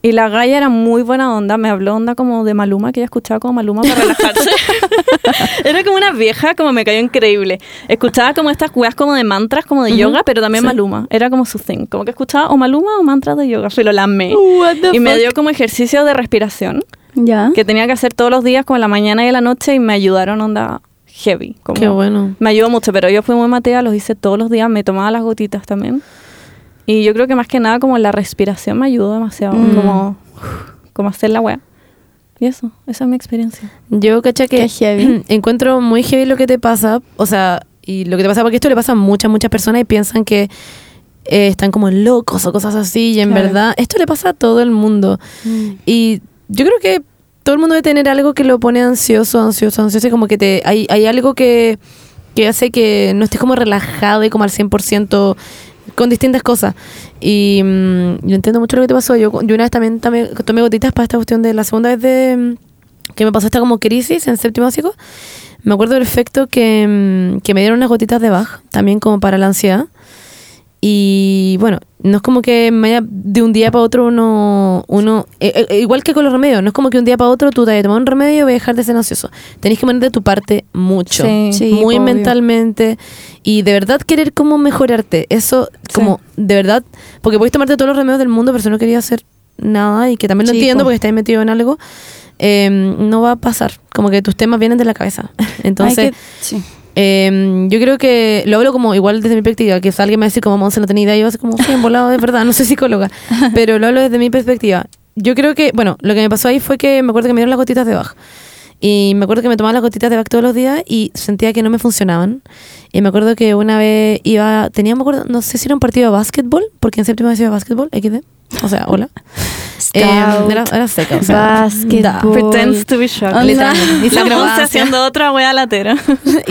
Y la galla era muy buena onda, me habló onda como de Maluma, que ella escuchaba como Maluma para relajarse. era como una vieja, como me cayó increíble. Escuchaba como estas weas como de mantras, como de Ujú, yoga, pero también sí. Maluma. Era como su thing. Como que escuchaba o Maluma o mantras de yoga. Fui lo la amé. What the Y me dio como ejercicio de respiración Ya. que tenía que hacer todos los días, como en la mañana y en la noche, y me ayudaron onda heavy. Como Qué bueno. me ayudó mucho, pero yo fui muy matea, los hice todos los días, me tomaba las gotitas también. Y yo creo que más que nada como la respiración me ayudó demasiado, Mm. como, como hacer la wea. Y eso, esa es mi experiencia. Yo, cacha que Qué heavy. encuentro muy heavy lo que te pasa. O sea, y lo que te pasa, porque esto le pasa a muchas, muchas personas y piensan que eh, están como locos o cosas así. Y en Claro. verdad, esto le pasa a todo el mundo. Mm. Y yo creo que todo el mundo debe tener algo que lo pone ansioso, ansioso, ansioso. Y como que te, hay, hay algo que, que hace que no estés como relajado y como al 100% con distintas cosas. Y mm, yo entiendo mucho lo que te pasó. Yo, yo una vez también, también tomé gotitas para esta cuestión de la segunda vez de mm, que me pasó esta como crisis en séptimo básico. Me acuerdo perfecto que, mm, que me dieron unas gotitas de Bach, también como para la ansiedad. Y bueno, no es como que de un día para otro uno, uno eh, eh, igual que con los remedios, no es como que un día para otro tú te vayas a tomar un remedio y vas a dejar de ser ansioso. Tenés que poner de tu parte mucho, Sí. Sí, muy obvio. mentalmente y de verdad querer como mejorarte. Eso como de verdad, porque puedes tomarte todos los remedios del mundo, pero si no querías hacer nada y que también lo Sí, entiendo po. porque estás metido en algo, eh, no va a pasar. Como que tus temas vienen de la cabeza. Entonces, Hay que- sí. Eh, yo creo que lo hablo como igual desde mi perspectiva, que si alguien me dice como Monse no tenía idea, yo así como, sí, volado, de verdad, no soy psicóloga, pero lo hablo desde mi perspectiva. Yo creo que, bueno, lo que me pasó ahí fue que me acuerdo que me dieron las gotitas de Bach. Y me acuerdo que me tomaba las gotitas de Bach todos los días y sentía que no me funcionaban. Y me acuerdo que una vez iba, tenía, me acuerdo, no sé si era un partido de básquetbol, porque en séptimo iba a básquetbol, XD. O sea, hola. Eh, Scout. era, era seca, o sea, Básquetbol. da. Pretends to be shocked. Onda. Literalmente. La acrobacia. haciendo otra wea latera.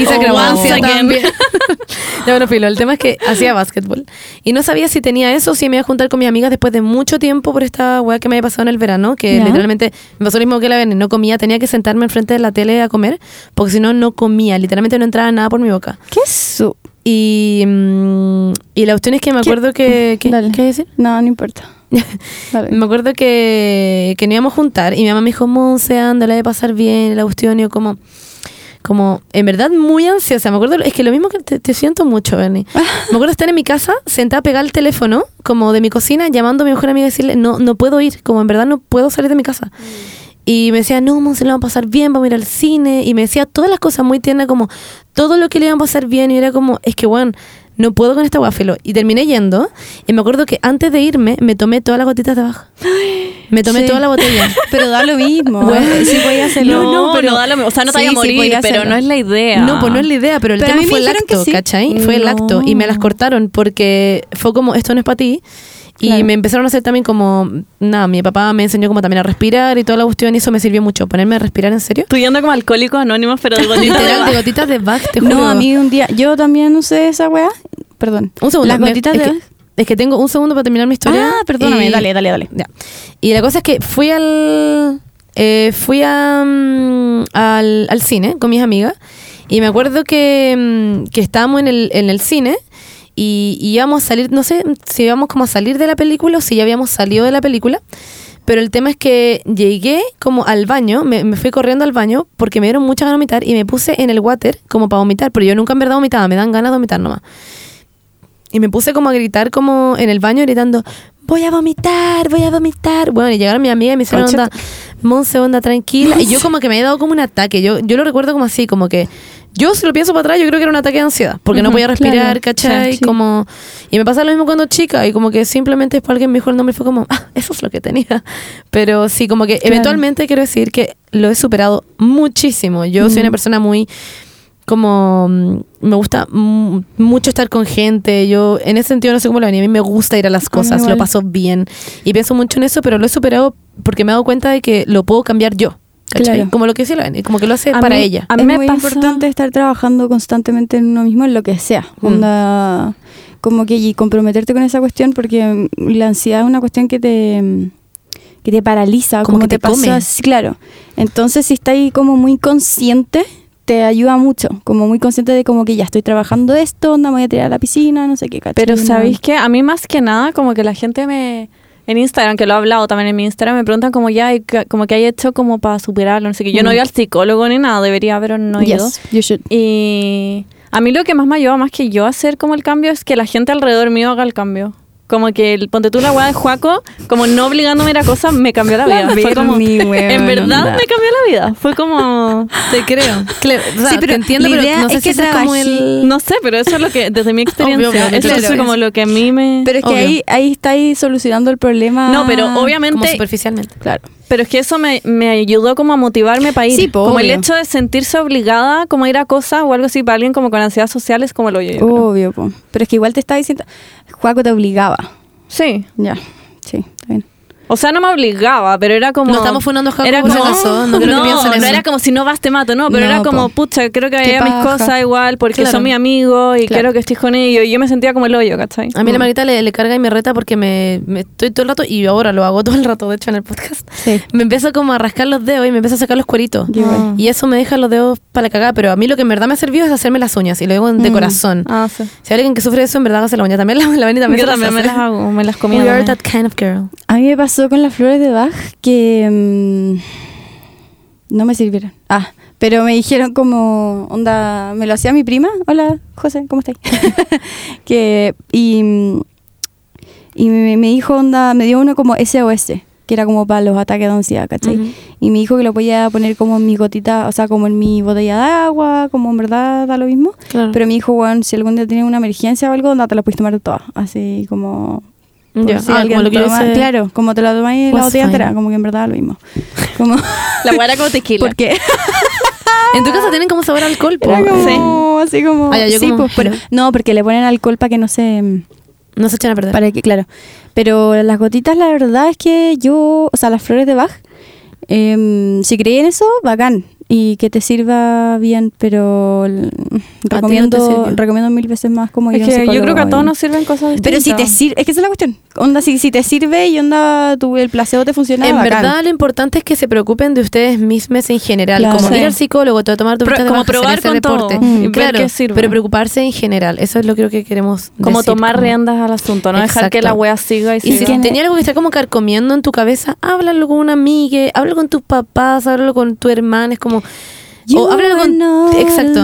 Oh, acrobacia once again. también. ya bueno, filo, el tema es que hacía básquetbol. Y no sabía si tenía eso o si me iba a juntar con mis amigas después de mucho tiempo por esta weá que me había pasado en el verano, que Ya. literalmente me pasó lo mismo que la ven, no comía, tenía que sentarme enfrente de la tele a comer, porque si no, no comía, literalmente no entraba nada por mi boca. ¿Qué es su? Y, mm, y la cuestión es que me ¿Qué? acuerdo que... ¿Qué, Dale. ¿qué decir? No, no importa. Me acuerdo que, que nos íbamos a juntar y mi mamá me dijo, Monse, anda, la de pasar bien, la cuestión, y yo como, como en verdad muy ansiosa. Me acuerdo, es que lo mismo que te, te siento mucho, Bernie. Me acuerdo estar en mi casa, sentada pegada al teléfono, como de mi cocina, llamando a mi mejor amiga y decirle, no, no puedo ir, como en verdad no puedo salir de mi casa. Y me decía, no, se lo va a pasar bien, vamos a ir al cine. Y me decía todas las cosas muy tiernas, como todo lo que le iban a pasar bien. Y era como, es que, bueno, no puedo con esta guafelo. Y terminé yendo. Y me acuerdo que antes de irme, me tomé todas las gotitas de abajo. Me tomé Sí. toda la botella. Pero da lo mismo. Bueno. sí podía hacerlo. No, pero da lo mismo. O sea, no te Sí, a morir, pero no es la idea. No, pues no es la idea, pero el Pero a tema fue el acto. ¿cachai? Fue el No. acto y me las cortaron porque fue como, esto no es para ti. Y Claro. me empezaron a hacer también como, nada, mi papá me enseñó como también a respirar y toda la cuestión y eso me sirvió mucho, ponerme a respirar en serio. Yendo como alcohólicos anónimos, pero de gotitas de Literal, de gotitas de Bach, te juro. No, a mí un día, yo también usé esa weá. Perdón. Un segundo. Las me- gotitas es de. Que, es que tengo un segundo para terminar mi historia. Ah, perdóname, y- dale, dale, dale. Ya. Y la cosa es que fui al. eh, fui a, mm, al, al cine con mis amigas. Y me acuerdo que, mm, que estábamos en el, en el cine. Y, y íbamos a salir, no sé si íbamos como a salir de la película o si ya habíamos salido de la película. Pero el tema es que llegué como al baño, me, me fui corriendo al baño porque me dieron mucha ganas de vomitar y me puse en el water como para vomitar. Pero yo nunca en verdad vomitaba, me dan ganas de vomitar nomás. Y me puse como a gritar como en el baño gritando, voy a vomitar, voy a vomitar. Bueno, y llegaron mi amiga y me hicieron onda, Monse, onda, tranquila. Y yo como que me había dado como un ataque. Yo, yo lo recuerdo como así, como que yo si lo pienso para atrás, yo creo que era un ataque de ansiedad. Porque no podía respirar, claro. ¿cachai? Sí, sí. Como, y me pasa lo mismo cuando chica. Y como que simplemente después alguien me dijo el nombre y fue como, ah, eso es lo que tenía. Pero sí, como que eventualmente quiero decir que lo he superado muchísimo. Yo soy una persona muy como mm, me gusta mucho estar con gente. Yo en ese sentido no sé cómo lo venía. A mí me gusta ir a las cosas, lo paso bien y pienso mucho en eso, pero lo he superado porque me he dado cuenta de que lo puedo cambiar yo. Claro. Como lo que decía como que lo hace A para mí- ella. a mí es me muy pasa- importante estar trabajando constantemente en uno mismo en lo que sea. Mm. Onda, como que y comprometerte con esa cuestión porque mm, la ansiedad es una cuestión que te mm, que te paraliza, Como como, que te, te pasa, claro. Entonces, si estás ahí como muy consciente, te ayuda mucho, como muy consciente de como que ya estoy trabajando esto, onda, me voy a tirar a la piscina, no sé qué, ¿cachai? Pero. ¿sabéis qué? A mí más que nada, como que la gente me... En Instagram, que lo he hablado también en mi Instagram, me preguntan como ya, como que hay hecho como para superarlo, no sé qué. Yo no Mm. ido al psicólogo ni nada, debería, pero no he ido. Yes, you should. Y a mí lo que más me ayuda, más que yo hacer como el cambio, es que la gente alrededor mío haga el cambio. Como que el ponte tú la weá de Juaco, como no obligándome a ir a cosas, me cambió la vida. Fue como, en verdad onda. me cambió la vida. Fue como, Te creo. Cle- o sea, Sí, pero te entiendo, pero no sé es si que es como el... no sé, pero eso es lo que, desde mi experiencia, Obvio, obvio, eso claro. es como lo que a mí me... Pero es que Obvio. ahí, ahí estáis solucionando el problema. no, pero Como obviamente superficialmente. Claro. Pero es que eso me, me ayudó como a motivarme para ir. Sí, po, como el hecho de sentirse obligada como a ir a cosas o algo así para alguien como con ansiedad social es como lo yo. Obvio, po. pero es que igual te está diciendo, Juaco te obligaba. Sí. Ya, sí, está bien. O sea, no me obligaba, pero era como... No estamos funando a era como, acaso, no creo que no eso. era como si no vas te mato, no, pero No, era como, po. pucha, creo que vaya mis cosas igual porque Claro. son mi amigo y Claro. quiero que estés con ellos. Y yo me sentía como el hoyo, ¿cachai? A mí la. Marita le, le carga y me reta porque me, me estoy todo el rato, y ahora lo hago todo el rato, de hecho, en el podcast. Sí. Me empiezo como a rascar los dedos y me empiezo a sacar los cueritos. Y eso me deja los dedos para la cagada. Pero a mí lo que en verdad me ha servido es hacerme las uñas. Y lo digo de Mm. corazón. Ah, sí. Si hay alguien que sufre de eso, en verdad hace la uña. También la, la también Yo se también me las hago, me las comía. We are that kind of girl. A mí me pasó con las flores de Bach que mm, no me sirvieron. Ah, pero me dijeron como, onda, me lo hacía mi prima. Hola, José, ¿cómo estáis? que, y, y me, me dijo, onda, me dio uno como SOS, que era como para los ataques de ansiedad, ¿cachai? Ujú. Y me dijo que lo podía poner como en mi gotita, o sea, como en mi botella de agua, como en verdad da lo mismo. Claro. Pero me dijo, bueno, si algún día tienes una emergencia o algo, onda, te la puedes tomar todas. Así como Ya. si Ah, alguien como lo que te yo toma- hice- Claro, como te la tomáis la botella entera, como que en verdad da lo mismo. Como, La era como tequila. porque En tu casa tienen como sabor a alcohol, po. era como, Sí. así como, Ah, sí, como- pues, pero- no, porque le ponen alcohol para que no se, No se echan a perder. para que, claro. Pero las gotitas, la verdad es que yo, o sea, las flores de Bach, em, si creí en eso, bacán. Y que te sirva bien, pero recomiendo, sirvió. recomiendo mil veces más como ir Es a un que yo creo que a todos nos sirven cosas distintas. Pero si te sirve, es que esa es la cuestión. Onda, si, si te sirve y onda, tu, el placebo te funciona, En bacán. verdad, lo importante es que se preocupen de ustedes mismos en general. Claro. Como Sí. ir al psicólogo, to- tomar tu Pro- de como probar con todo reporte. y ver claro, pero preocuparse en general. Eso es lo creo que queremos Como decir, tomar como- riendas al asunto, no dejar que Exacto. la wea siga y Y si siga. tenía algo que está como carcomiendo en tu cabeza, háblalo con una amiga, háblalo con tus papás, háblalo con tu hermana. Es como, O háblalo con- exacto.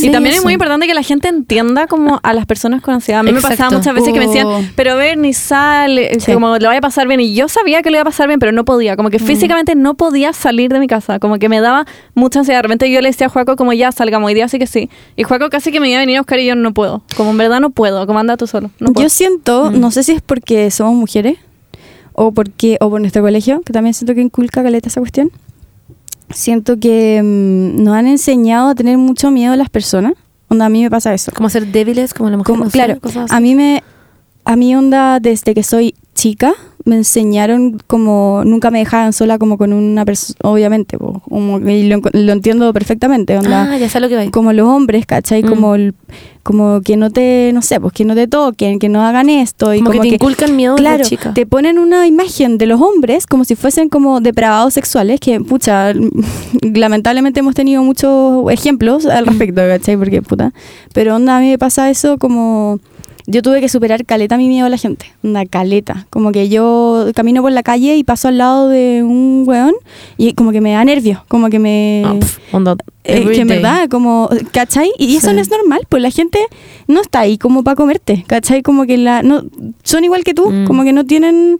y también es muy importante que la gente entienda como a las personas con ansiedad. A mí me pasaba muchas veces que me Oh. decían, pero Bernie, sale, Sí. como lo vaya a pasar bien. Y yo sabía que lo iba a pasar bien, pero no podía. Como que físicamente no podía salir de mi casa. Como que me daba mucha ansiedad. De repente yo le decía a Juaco como ya salgamos, hoy día sí que sí. Y Juaco casi que me iba a venir a buscar y yo no puedo. Como en verdad no puedo. Como anda tú solo. No puedo. Yo siento, no sé si es porque somos mujeres o porque o por nuestro colegio, que también siento que inculca caleta esa cuestión. Siento que mm, nos han enseñado a tener mucho miedo a las personas. Onda, a mí me pasa eso. Como ser débiles, como la mujer. Como- no claro, cosas a mí me a mí onda desde que soy chica me enseñaron como nunca me dejaban sola como con una persona, obviamente, po, como, y lo, lo entiendo perfectamente, onda, Ah, ya sé lo que como los hombres, ¿cachai? Mm. Como el- como que no te, no sé, pues que no te toquen, que no hagan esto y Como, como, que te inculcan miedo Claro, chica. te ponen una imagen de los hombres como si fuesen como depravados sexuales, que, pucha, lamentablemente hemos tenido muchos ejemplos al respecto, ¿cachai? Porque, puta. Pero, onda, a mí me pasa eso como... Yo tuve que superar caleta mi miedo a la gente, onda, caleta. Como que yo camino por la calle y paso al lado de un weón y como que me da nervios, como que me... Ah, pf, onda, Eh, que en verdad, como, ¿cachai? Y eso Sí. no es normal, pues la gente no está ahí como para comerte, ¿cachai? Como que la, no, son igual que tú, Mm. como que no tienen,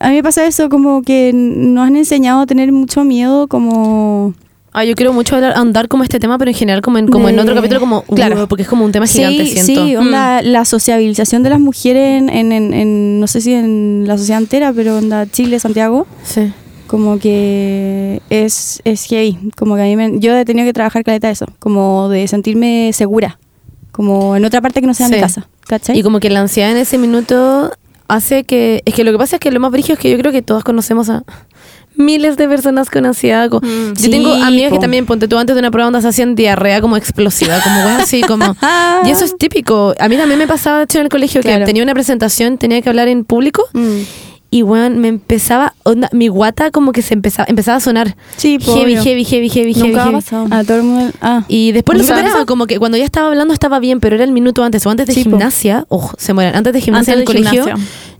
a mí me pasa eso, como que nos han enseñado a tener mucho miedo, como... Ah, yo quiero mucho hablar, andar como este tema, pero en general como en, como en De- otro capítulo, como Claro. uh, porque es como un tema gigante, sí, siento. sí, Mm. onda, la sociabilización de las mujeres en, en, en- en- no sé si en la sociedad entera, pero onda Chile, Santiago, Sí. como que es, es heavy, como que a mí me- yo he tenido que trabajar caleta eso, como de sentirme segura, como en otra parte que no sea mi Sí. casa, ¿cachai? Y como que la ansiedad en ese minuto hace que... Es que lo que pasa es que lo más brígido es que yo creo que todas conocemos a miles de personas con ansiedad. Mm. Yo tengo amigas que también, ponte tú, antes de una prueba donde se hacían diarrea como explosiva, como bueno, así como... y eso es típico. A mí también me pasaba, de hecho, en el colegio, que tenía una presentación, tenía que hablar en público, Mm. y bueno, me empezaba... onda, mi guata como que se empezaba, empezaba a sonar. Sí, heavy, heavy, heavy, heavy, heavy, Nunca ha heavy. pasado. A todo el mundo. Ah. Y después lo ¿Nunca superaba, como que cuando ya estaba hablando estaba bien, pero era el minuto antes o antes de Sí, gimnasia, ojo, se mueren, antes de gimnasia Antes en el colegio.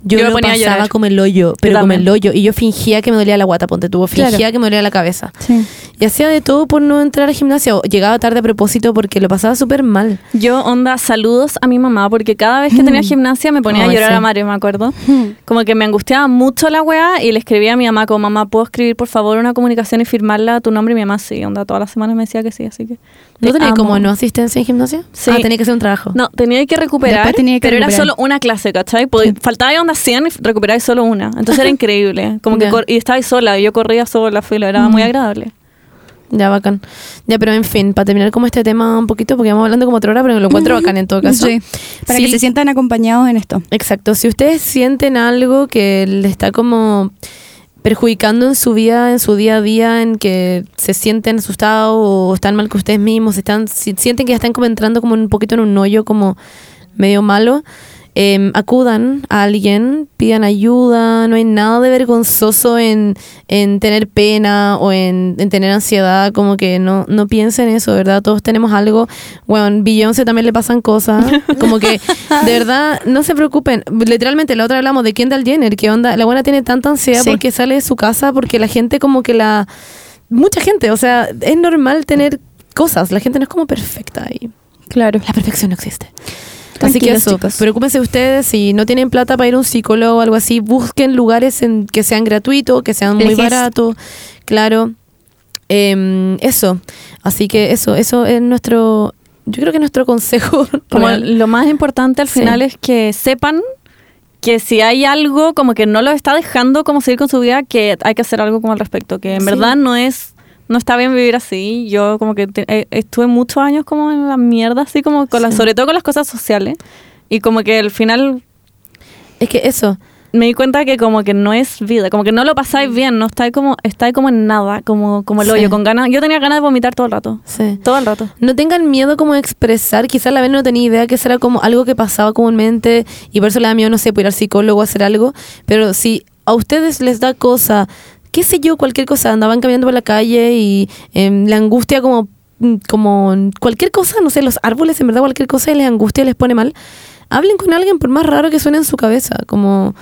Yo, Yo lo ponía pasaba como el hoyo, pero como el hoyo, y yo fingía que me dolía la guata, ponte tuvo, fingía Claro. que me dolía la cabeza. Sí. Y hacía de todo por no entrar a gimnasia, o llegaba tarde a propósito porque lo pasaba súper mal. Yo, onda, saludos a mi mamá, porque cada vez que tenía gimnasia me ponía Ay, a llorar sí. a Mario, me acuerdo. Como que me angustiaba mucho la weá y le escribía a mi mamá como, mamá, ¿puedo escribir por favor una comunicación y firmarla a tu nombre? Y mi mamá sí, onda, todas las semanas me decía que sí, así que... ¿No te tenía amo. como no asistencia en gimnasia? Sí. Ah, tenía que hacer un trabajo. No, tenía que recuperar, tenía que pero era recuperar. solo una clase, ¿cachai? Pod- Faltaba onda 100 y recuperáis solo una. Entonces era increíble. Como que y estabais sola, y yo corría sola, filo, era muy agradable. Ya, bacán. Ya, pero en fin, para terminar como este tema un poquito, porque vamos hablando como otra hora, pero lo encuentro bacán en todo caso. Sí. Para que se sientan acompañados en esto. Exacto. Si ustedes sienten algo que le está como perjudicando en su vida, en su día a día, en que se sienten asustados o están mal con ustedes mismos, están, si- sienten que ya están como entrando como un poquito en un hoyo como medio malo, eh, acudan a alguien, pidan ayuda, no hay nada de vergonzoso en, en tener pena o en, en tener ansiedad, como que no, no piensen eso, ¿verdad? Todos tenemos algo, bueno, Beyoncé también le pasan cosas, como que de verdad no se preocupen, literalmente la otra hablamos de Kendall Jenner, que onda, la buena tiene tanta ansiedad Sí. porque sale de su casa, porque la gente como que la, mucha gente, o sea, es normal tener cosas, la gente no es como perfecta y Claro. la perfección no existe. Así que eso, chicos. preocúpense ustedes, si no tienen plata para ir a un psicólogo o algo así, busquen lugares en que sean gratuitos, que sean muy baratos, claro. Em, eso, así que eso, eso es nuestro, yo creo que nuestro consejo. Como lo más importante al Sí. final es que sepan que si hay algo como que no lo está dejando como seguir con su vida, que hay que hacer algo como al respecto, que en Sí. verdad no es no está bien vivir así. Yo como que te- eh, estuve muchos años como en la mierda, así como con las, sobre todo con las cosas sociales. Y como que al final Es que eso, me di cuenta que como que no es vida, como que no lo pasáis bien, no estáis como, estáis como en nada, como, como el Sí. hoyo, con ganas. Yo tenía ganas de vomitar todo el rato. sí. Todo el rato. No tengan miedo como de expresar, quizás la vez no tenía idea que eso era como algo que pasaba comúnmente y por eso le da miedo, no sé, pues ir al psicólogo o hacer algo, pero si a ustedes les da cosa, qué sé yo, cualquier cosa, andaban caminando por la calle y em, la angustia como, mm, como cualquier cosa, no sé, los árboles en verdad cualquier cosa y les angustia, les pone mal, hablen con alguien por más raro que suene en su cabeza, como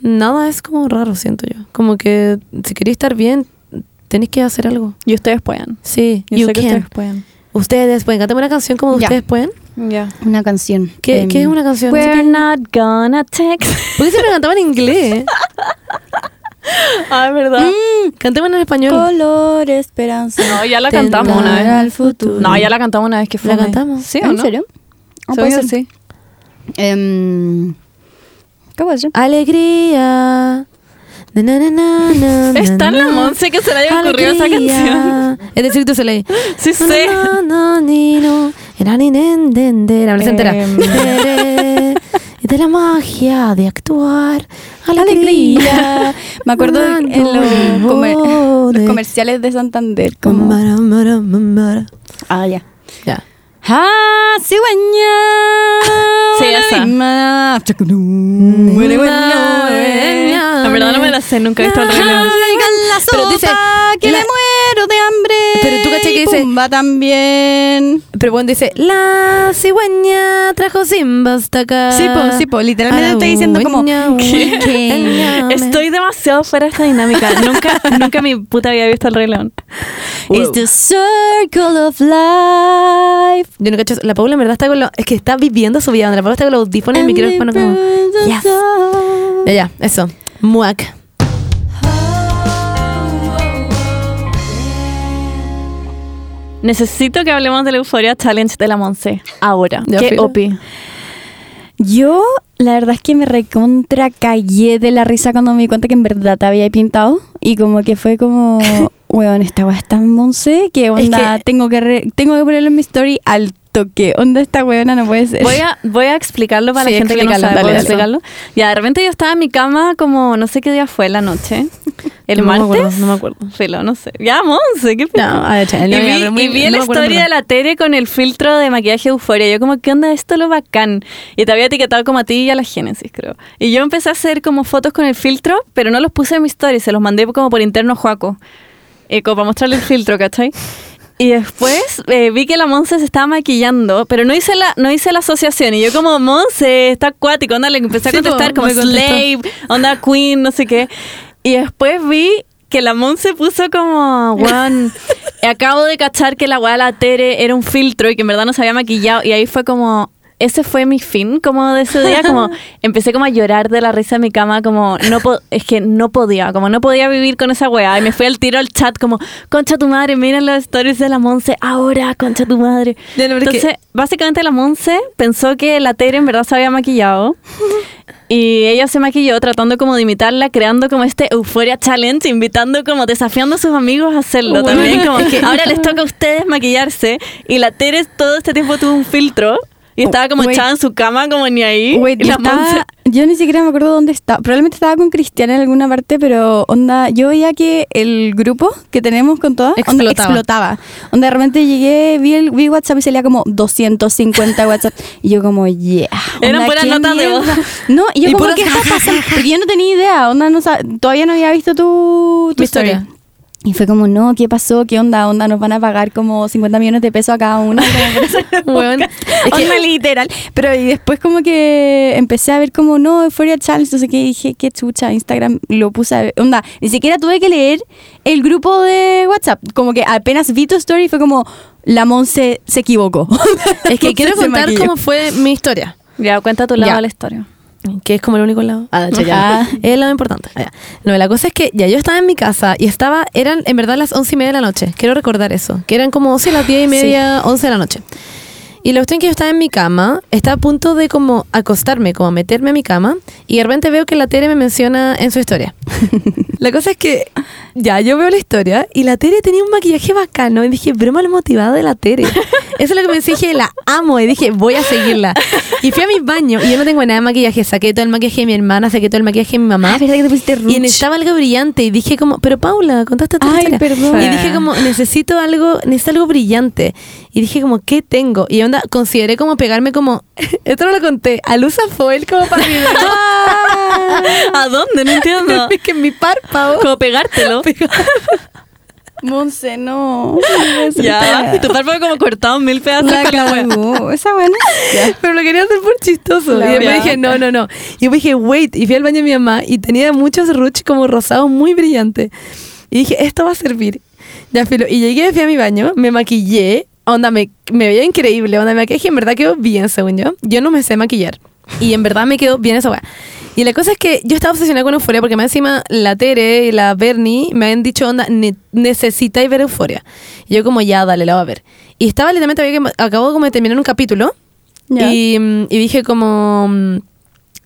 nada es como raro, siento yo, como que si queréis estar bien, Tenéis que hacer algo. Y ustedes pueden. Sí, Yo you sé que can. ustedes pueden. Ustedes pueden. Cántame una canción como Ya. ustedes pueden. Ya. Una canción. ¿Qué, Em, qué es una canción? We're not gonna take. ¿Por qué siempre cantaban en inglés? ah, es verdad. Cantemos en español. Color esperanza. No, ya la cantamos una vez. al futuro. No, ya la cantamos una vez que fue. ¿La cantamos? ¿Sí o ¿En no? serio? Ah, Según puede yo ser. sí. Em, ¿Qué puede ser? Alegría. Na, na, na, na, na, Es tan la Monse que se le haya ocurrido esa canción. Es decir, tú se leí. Sí sé. No, no, ni, no. Era ni, nen, den, de. La versión entera. De la magia de actuar. Alegría. Me acuerdo en los, comer- comerciales de Santander. Como, ah, ya. Ya. Cigüeña. Sí, esa. Lima. Huele buena. En verdad no me la sé, nunca he visto el Rey León. La Pero sopa, dice, que la- me muero de hambre. Pero tú caché que dice- Pumba también. Pero bueno, dice, la cigüeña trajo Simba hasta acá. Sí, po, sí, po, literalmente la estoy diciendo como, ¿qué? Estoy demasiado fuera de esta dinámica. nunca, nunca en mi puta había visto el Rey León. It's the circle of life. Yo no cacho, la Paula en verdad está con los... Es que está viviendo su vida. La Paula está con los audífonos y el micrófono como... Yes. Ya, ya, eso. Muac. Necesito que hablemos de la Euforia Challenge de la Monse. Ahora. ¿Qué opi? Yo, la verdad es que me recontra callé de la risa cuando me di cuenta que en verdad te había pintado. Y como que fue como, weón, esta weá es tan monse que onda, tengo, que re- tengo que ponerlo en mi story al toque. Onda, esta weona no puede ser. Voy a, voy a explicarlo para Sí, la gente que no sabe. dale, ¿Puedo dale. explicarlo? Ya, de repente yo estaba en mi cama como, no sé qué día fue la noche. El No me acuerdo, no me acuerdo. Filo, no sé. Ya, Monse, qué pico. No, a ver, Y no, ya, vi, muy- y vi no la me acuerdo, historia de la Tere con el filtro de maquillaje Euforia. Yo como, ¿qué onda esto lo bacán? Y te había etiquetado como a ti y a la Génesis, creo. Y yo empecé a hacer como fotos con el filtro, pero no los puse en mi story, se los mandé como por interno a Juaco. Eh, como para mostrarle el filtro, ¿cachai? Y después eh, vi que la Monse se estaba maquillando, pero no hice la no hice la asociación. Y yo como, Monse, está acuático. Onda, le empecé a Sí, contestar como. Slave, onda Queen, no sé qué. Y después vi que la Monse puso como, weón, acabo de cachar que la weá de la Tere era un filtro y que en verdad no se había maquillado. Y ahí fue como, ese fue mi fin como de ese día, como empecé como a llorar de la risa en mi cama, como no po- es que no podía, como no podía vivir con esa weá. Y me fui al tiro al chat como, concha tu madre, miren las stories de la Monse, ahora, concha tu madre. No, que- Entonces, básicamente la Monse pensó que la Tere en verdad se había maquillado. Y ella se maquilló tratando como de imitarla, creando como este Euphoria Challenge, invitando como desafiando a sus amigos a hacerlo Bueno, también. Como es que- ahora les toca a ustedes maquillarse. Y la Tere todo este tiempo tuvo un filtro y estaba como Wait. echada en su cama como ni ahí. Wait, estaba- yo ni siquiera me acuerdo dónde estaba. Probablemente estaba con Cristiana en alguna parte, pero onda, yo veía que el grupo que tenemos con todas onda, Explotaba. explotaba. Onda, de repente llegué, vi, el, vi WhatsApp y salía como 250 WhatsApp. Y yo como, yeah. Eran ¿qué notas de voz. No, y yo Y como, ¿qué está pasando? Porque yo no tenía idea. Onda, no todavía no había visto tu, tu historia. Y fue como, no, ¿qué pasó? ¿Qué onda? Onda, nos van a pagar como 50 millones de pesos a cada Weón, podcast. es que- Onda, literal. Pero y después como que empecé a ver como, no, Euphoria Challenge, no sé qué, y dije, qué chucha, Instagram lo puse a ver. Onda, ni siquiera tuve que leer el grupo de WhatsApp. Como que apenas vi tu story fue como, la Monse se equivocó. Es que quiero contar cómo fue mi historia. Ya, cuenta tu lado Ya. de la historia. Que es como el único lado. Ah, ya. Es el lado importante. Ah. No, la cosa es que ya yo estaba en mi casa y estaba, eran en verdad las once y media de la noche. Quiero recordar eso. Que eran como, sí, las diez y media, once de la noche. Y la cuestión es que yo estaba en mi cama, estaba a punto de como acostarme, como meterme a mi cama, y de repente veo que la Tere me menciona en su historia. la cosa es que ya yo veo la historia y la Tere tenía un maquillaje bacano y dije, broma lo motivada de la Tere. Eso es lo que me dije, la amo y dije, voy a seguirla. Y fui a mi baño y yo no tengo nada de maquillaje, saqué todo el maquillaje de mi hermana, saqué todo el maquillaje de mi mamá. Ah, ¿verdad que te pusiste Y necesitaba algo brillante y dije como, pero Paula, contaste tu Ay, historia. perdón. Y dije como, necesito algo, necesito algo brillante. Y dije como, ¿qué tengo? Y onda, consideré como pegarme como, esto no lo conté, a luz a foil como para mi ¿A dónde? No entiendo. Es que en mi párpado. Como pegártelo. Monse, no. ya. Tu párpado como cortado en mil pedazos La cagó. Esa buena. Pero lo quería hacer por chistoso. La y después dije, no, no, no. Y después dije, wait. Y fui al baño de mi mamá y tenía muchos ruch como rosados muy brillantes. Y dije, esto va a servir. Ya, filo. Y llegué, fui a mi baño, me maquillé. Onda, me, me veía increíble. Onda, me maquillé. En verdad quedó bien, según yo. Yo no me sé maquillar. Y en verdad me quedó bien esa weá. Y la cosa es que yo estaba obsesionada con Euforia porque más encima la Tere y la Bernie me habían dicho, onda, ne necesitáis ver Euforia. Y yo como, ya, dale, la voy a ver. Y estaba literalmente, había que, acabo como de terminar un capítulo. Y, y dije como...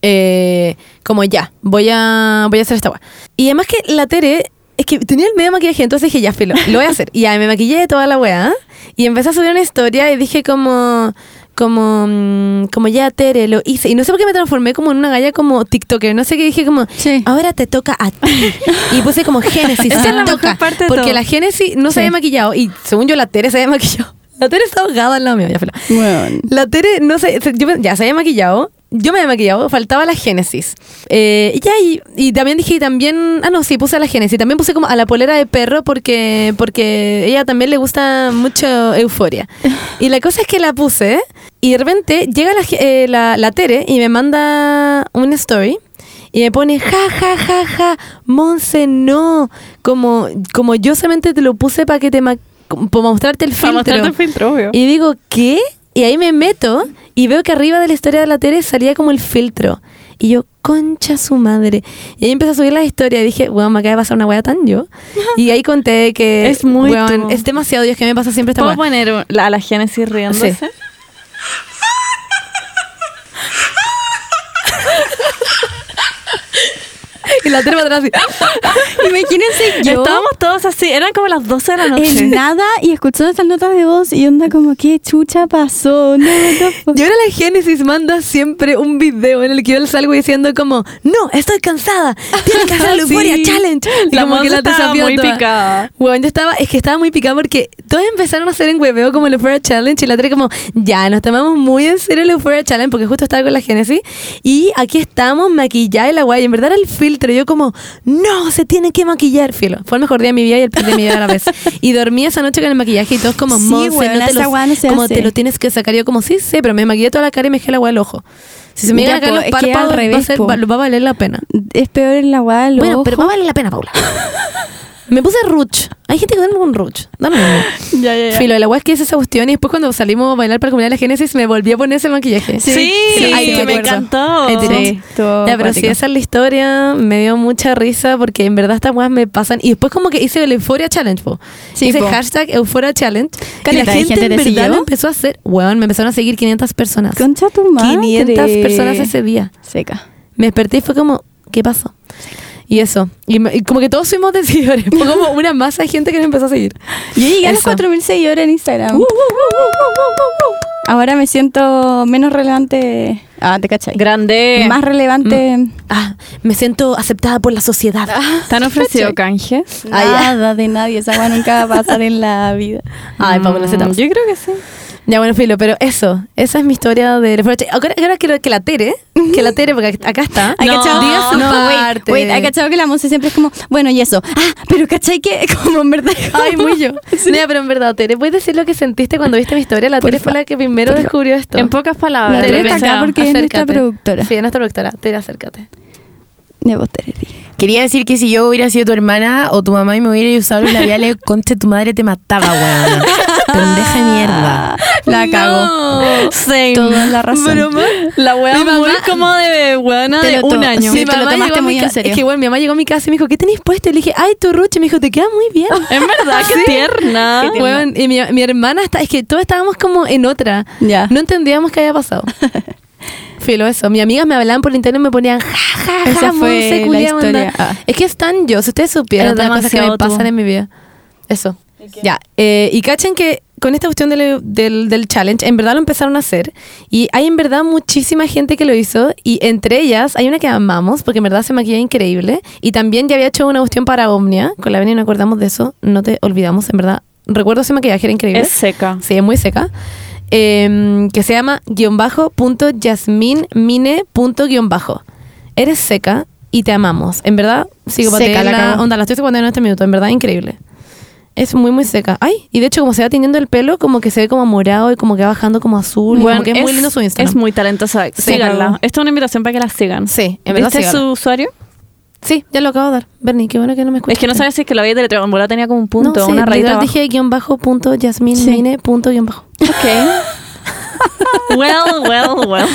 eh, como ya, voy a, voy a hacer esta weá. Y además que la Tere, es que tenía el medio maquillaje, entonces dije, ya, filo, lo voy a hacer. Y ya me maquillé toda la weá. Y empecé a subir una historia y dije como, como, mm, como ya, Tere, lo hice. Y no sé por qué me transformé como en una galla como TikToker. No sé qué dije como, Sí. ahora te toca a ti. Y puse como Génesis, Esa te es la mejor toca. parte de porque todo. la Génesis no se Sí. había maquillado. Y según yo, la Tere se había maquillado. La Tere está ahogada al lado mío, ya, filo. Bueno. La Tere, no sé, se- yo ya se había maquillado. Yo me había maquillado, faltaba la Génesis. Eh, y ya, y, y también dije, y también, ah, no, sí, puse a la Génesis. También puse como a la polera de perro porque, porque ella también le gusta mucho Euforia. Y la cosa es que la puse y de repente llega la, eh, la, la Tere y me manda una story. Y me pone, ja, ja, ja, ja, Monse, no. Como, como yo solamente te lo puse para que te ma- para mostrarte el Para filtro. mostrarte el filtro, obvio. Y digo, ¿qué? Y ahí me meto y veo que arriba de la historia de la Tere salía como el filtro. Y yo, concha su madre. Y ahí empecé a subir la historia y dije, bueno, me acaba de pasar una wea tan yo. Y ahí conté que. Es muy weón. Es demasiado Dios que me pasa siempre esta ¿Puedo poner a la Génesis riéndose? Sí. Y la Tere para atrás así. Imagínense yo Estábamos todos así, eran como las 12 de la noche. en nada y escuchando estas notas de voz y onda como, ¿qué chucha pasó? No, fuck? Y ahora la Génesis manda siempre un video en el que yo salgo diciendo como, no, estoy cansada, tienes que hacer Sí. Euphoria Challenge. Y La como que Monse estaba muy picada. Bueno, yo estaba, es que estaba muy picada porque todos empezaron a hacer en hueveo como el Euphoria Challenge y la otra como, ya, nos tomamos muy en serio el Euphoria Challenge porque justo estaba con la Génesis y aquí estamos maquillada y la guay, en verdad era el filtro, yo como, no, se tiene que maquillar, filo. Fue el mejor día de mi vida y el peor día de mi vida a la vez. Y dormí esa noche con el maquillaje y todos como, Sí, Monse, weona, no te lo, no como hace. te lo tienes que sacar. Y yo como, sí, sí, pero me maquillé toda la cara y me dejé la guay al ojo. Si se me llegan a caer po, los párpados, va, a revés, ser- va- va a valer la pena. Es peor en la guada del Bueno, ojo. pero va a valer la pena, Paula. Me puse Ruch. Hay gente que duerme con Ruch. Da lo mismo. Ya, ya, ya. Filo, la weá es que hice esa cuestión y después cuando salimos a bailar para comunidad de la Génesis me volví a poner ese maquillaje. Sí, Sí, sí, Ay, sí, me encantó. Sí, Ya, pero cuático. esa es la historia, me dio mucha risa porque en verdad estas weas me pasan. Y después como que hice el Euphoria Challenge, po. Sí, hice po. hashtag Euphoria Challenge. y la gente, gente en verdad siguió. lo empezó a hacer. Weón, me empezaron a seguir 500 personas. Concha tu madre. 500 personas ese día. Seca. Me desperté y fue como, ¿qué pasó? Y eso. Y, me- y como que todos fuimos de seguidores. Fue como una masa de gente que nos empezó a seguir. Yo llegué a los Eso. 4.000 seguidores en Instagram. Uh, Ahora me siento menos relevante. Ah, te cachai. Grande. Más relevante. Ah, me siento aceptada por la sociedad. ¿Te han ofrecido canjes? Nada de nadie. Esa weá nunca va a pasar en la vida. Ay, te Mm, Yo creo que sí. Ya, bueno, Filo, pero eso, esa es mi historia de. Ahora, ahora quiero que la Tere, que la Tere, porque acá está, ¿Hay No, cachado? diga su no, parte. wait, wait, ¿hay cachado que la música siempre es como, bueno, y eso? Ah, pero ¿cachai que como en verdad? Ay, muy yo. No, pero en verdad, Tere, ¿puedes decir lo que sentiste cuando viste mi historia? La Tere fue la que primero descubrió esto. En pocas palabras. La Tere está acá porque es nuestra productora. Sí, es nuestra productora. Tere, acércate. Quería decir que si yo hubiera sido tu hermana o tu mamá y me hubiera usado los labiales, conche tu madre te mataba, weón. Pendeja de mierda. La cago. Same. Toda la razón. Broma. La mamá- muy como de Te de un año. sí. mi te lo mamá tomaste muy en serio. Es que bueno, mi mamá llegó a mi casa y me dijo, ¿qué tenéis puesto? Y le dije, ay, tu ruche. Me dijo, te queda muy bien. En verdad, qué tierna. Y mi, mi hermana está, es que todos estábamos como en otra. Ya. No entendíamos qué había pasado. Filo eso. Mis amigas me hablaban por internet y me ponían ja, ja, ja, Esa fue Monse, la historia. onda. Ah. Es que es tan yo. Si ustedes supieran todas las cosas que me demasiado tú. pasan en mi vida. Eso. Ya. eh, y cachen que con esta cuestión del, del, del challenge, en verdad lo empezaron a hacer. Y hay en verdad muchísima gente que lo hizo. Y entre ellas hay una que amamos, porque en verdad se maquilla increíble. Y también ya había hecho una cuestión para Omnia. Con la Beni no acordamos de eso. No te olvidamos, en verdad. Recuerdo ese maquillaje, era increíble. Es seca. Sí, es muy seca. Eh, que se llama guion bajo punto yasmin mine punto guion bajo. Eres seca y te amamos. En verdad, sigo Seca, la onda, la estoy secundando en este minuto. En verdad, increíble. Es muy, muy seca. Ay, y de hecho, como se va teniendo el pelo, como que se ve como morado y como que va bajando como azul. y Bueno, como que es, muy lindo su Instagram. Es muy talentosa. Sí. Síganla. Esto es una invitación para que la sigan. Sí, en verdad ¿Viste su usuario? Sí, ya lo acabo de dar. Bernie, qué bueno que no me escuchas. Es que no sabes si es que lo había deletreado. En bola tenía como un punto, no, sí, una literal abajo. dije guion bajo punto Yasmin Sí. Punto guion bajo. well, well, well.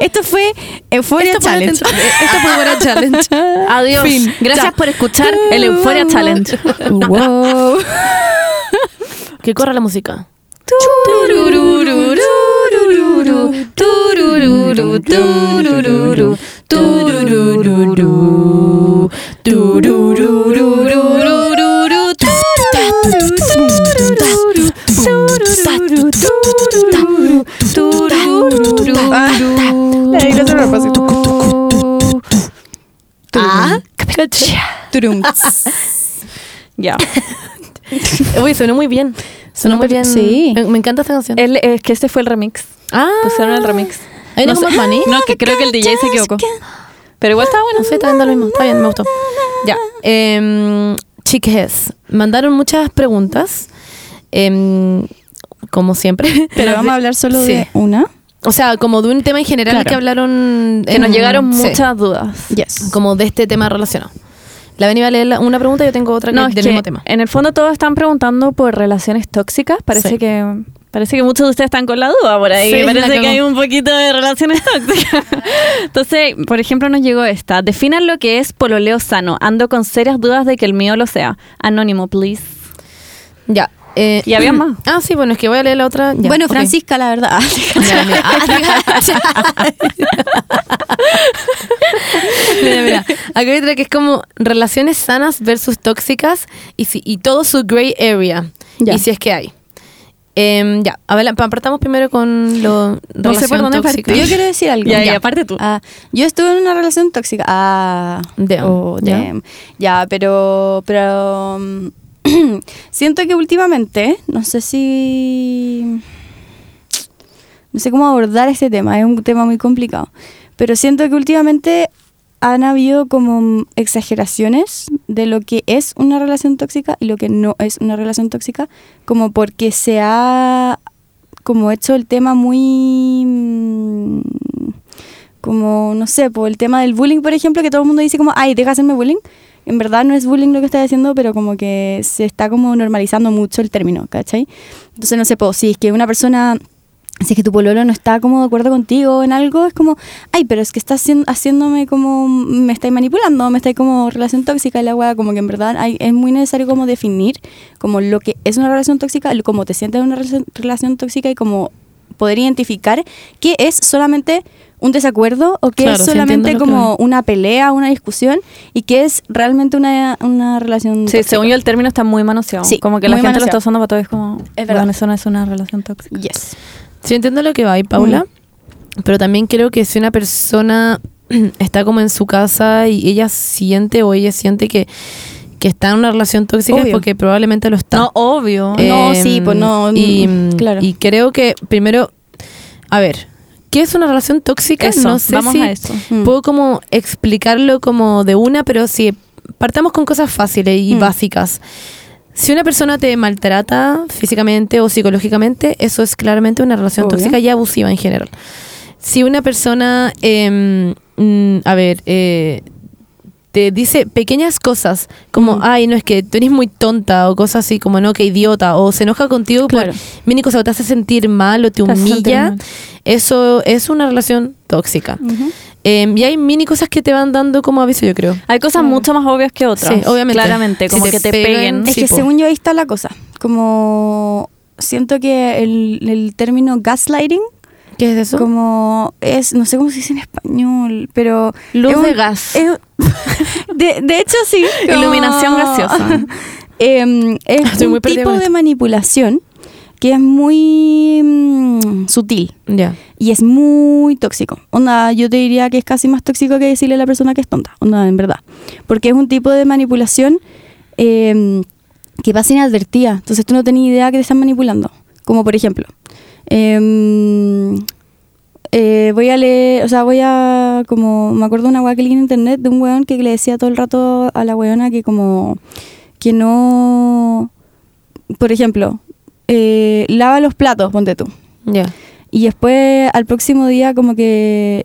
Esto fue Euphoria Esto la Challenge. atención- Esto fue Euphoria Challenge. Adiós. Fin. Gracias Chao. por escuchar el Euphoria Challenge. wow. Que corra la música. Ya. Uy, sonó muy bien. Sonó muy bien. Sí. Me, encanta esta canción. Él, es que este fue el remix. ah, Pusieron el remix. ¿Hay una No como? No, que creo que el DJ se equivocó. Pero igual estaba bueno. No sé, está viendo lo mismo. Está bien, me gustó. Ya. Eh, chiques, mandaron muchas preguntas. em, como siempre. Pero vamos a hablar solo Sí. de una. O sea, como de un tema en general Claro. que hablaron. Que en- nos llegaron sí, muchas dudas. Yes. como de este tema relacionado. La Beni va a leer una pregunta y yo tengo otra que No, es es del que mismo tema. en el fondo todos están preguntando por relaciones tóxicas. Parece Sí. que parece que muchos de ustedes están con la duda por ahí. Sí, parece que hay un poquito de relaciones tóxicas. Entonces, por ejemplo, nos llegó esta. Definan lo que es pololeo sano. Ando con serias dudas de que el mío lo sea. Anónimo, please. Ya. eh, ¿Y había más? Ah, sí, bueno, es que voy a leer la otra. ya, bueno, ok. Francisca, la verdad. Ya, mira. Ah, mira, mira. Acá hay otra que es como relaciones sanas versus tóxicas y, si, y todo su gray area. Ya. Y si es que hay. Em, ya, a ver, partamos primero con lo No sé por dónde tóxica. Yo quiero decir algo. Ya, ya, aparte tú. Ah, yo estuve en una relación tóxica. Ah, oh, damn. Ya, pero, pero mm, siento que últimamente, no sé si, no sé cómo abordar este tema. Es un tema muy complicado, pero siento que últimamente han habido como exageraciones de lo que es una relación tóxica y lo que no es una relación tóxica, como porque se ha como hecho el tema muy mm, como no sé, por el tema del bullying, por ejemplo, que todo el mundo dice como, ay, deja de hacerme bullying. En verdad no es bullying lo que estás haciendo, pero como que se está como normalizando mucho el término, ¿cachai? Entonces no sé, pues, si es que una persona si es que tu pololo no está como de acuerdo contigo en algo, es como, ay, pero es que estás haciéndome como, me estáis manipulando, me estáis como relación tóxica y la weá, como que en verdad hay- es muy necesario como definir como lo que es una relación tóxica, cómo te sientes en una relación, relación tóxica y como poder identificar qué es solamente un desacuerdo o qué Claro, es solamente como una pelea, una discusión y qué es realmente una, una relación Sí, tóxica. según yo el término está muy manoseado. Sí, como que la gente lo está usando para todo. Es como, Es verdad. bueno, eso no es una relación tóxica. Yes. Sí, entiendo lo que va ahí, Paula. Pero también creo que si una persona está como en su casa y ella siente o ella siente que, que está en una relación tóxica es porque probablemente lo está. No, obvio. No, Em, sí, pues no, Y, claro. y creo que primero, a ver, ¿qué es una relación tóxica? Eso, no sé vamos si a eso. Mm. puedo como explicarlo como de una, pero si partamos con cosas fáciles y Mm. básicas. Si una persona te maltrata físicamente o psicológicamente, eso es claramente una relación Obvio. tóxica y abusiva en general. Si una persona, mm, a ver, eh, te dice pequeñas cosas como, Mm. ay, no es que tú eres muy tonta o cosas así como, no, que idiota, o se enoja contigo Claro. por mini cosa o te hace sentir mal o te Te humilla, eso es una relación tóxica. Ujú. Em, y hay mini cosas que te van dando como aviso, yo creo. Hay cosas mucho más obvias que otras. Sí, obviamente. Claramente, como te que te pegan, peguen. Es Sí, que po. según yo ahí está la cosa. Como siento que el, el término gaslighting, ¿Qué es eso? como es, no sé cómo se dice en español, pero... Luz es un- de gas. es- de, de hecho, sí. como- Iluminación gaseosa. Em, es Estoy muy un tipo de manipulación que es muy mm, sutil y es muy tóxico. Onda, yo te diría que es casi más tóxico que decirle a la persona que es tonta, onda, en verdad. Porque es un tipo de manipulación eh, que pasa inadvertida. Entonces tú no tenías idea que te están manipulando. Como por ejemplo, em, eh, voy a leer, o sea, voy a, como, me acuerdo de una weá que leí en internet de un weón que le decía todo el rato a la weona que como, que no, por ejemplo, eh, lava los platos, ponte tú. Ya. y después al próximo día como que...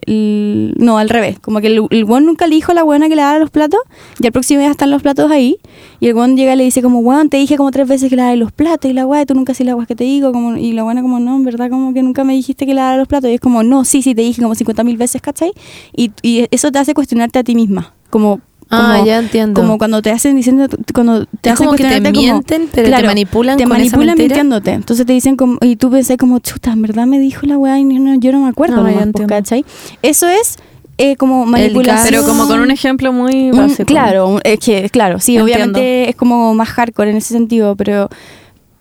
no, al revés. Como que el, el weón nunca le dijo a la buena que le lavara los platos y al próximo día están los platos ahí y el weón llega y le dice como, weón, te dije como tres veces que lavara los platos y la weá, tú nunca haces las weas que te digo. Como, y la buena como, no, en verdad como que nunca me dijiste que lavara los platos. Y es como, no, sí, sí, te dije como 50 mil veces, ¿cachai? Y, y eso te hace cuestionarte a ti misma. Como... Ah, como- ya entiendo. Como cuando te hacen diciendo, cuando te Es hacen como que te cuestionarte como- mienten, pero te manipulan te con manipulan mintiéndote. Entonces te dicen como, y tú pensás como, chuta, en verdad me dijo la weá y no, yo no me acuerdo, No, nomás, pues. ¿cachai? Eso es eh, como manipulación. Pero como con un ejemplo muy Un- básico. claro, es que, claro, sí, Entiendo. obviamente es como más hardcore en ese sentido, pero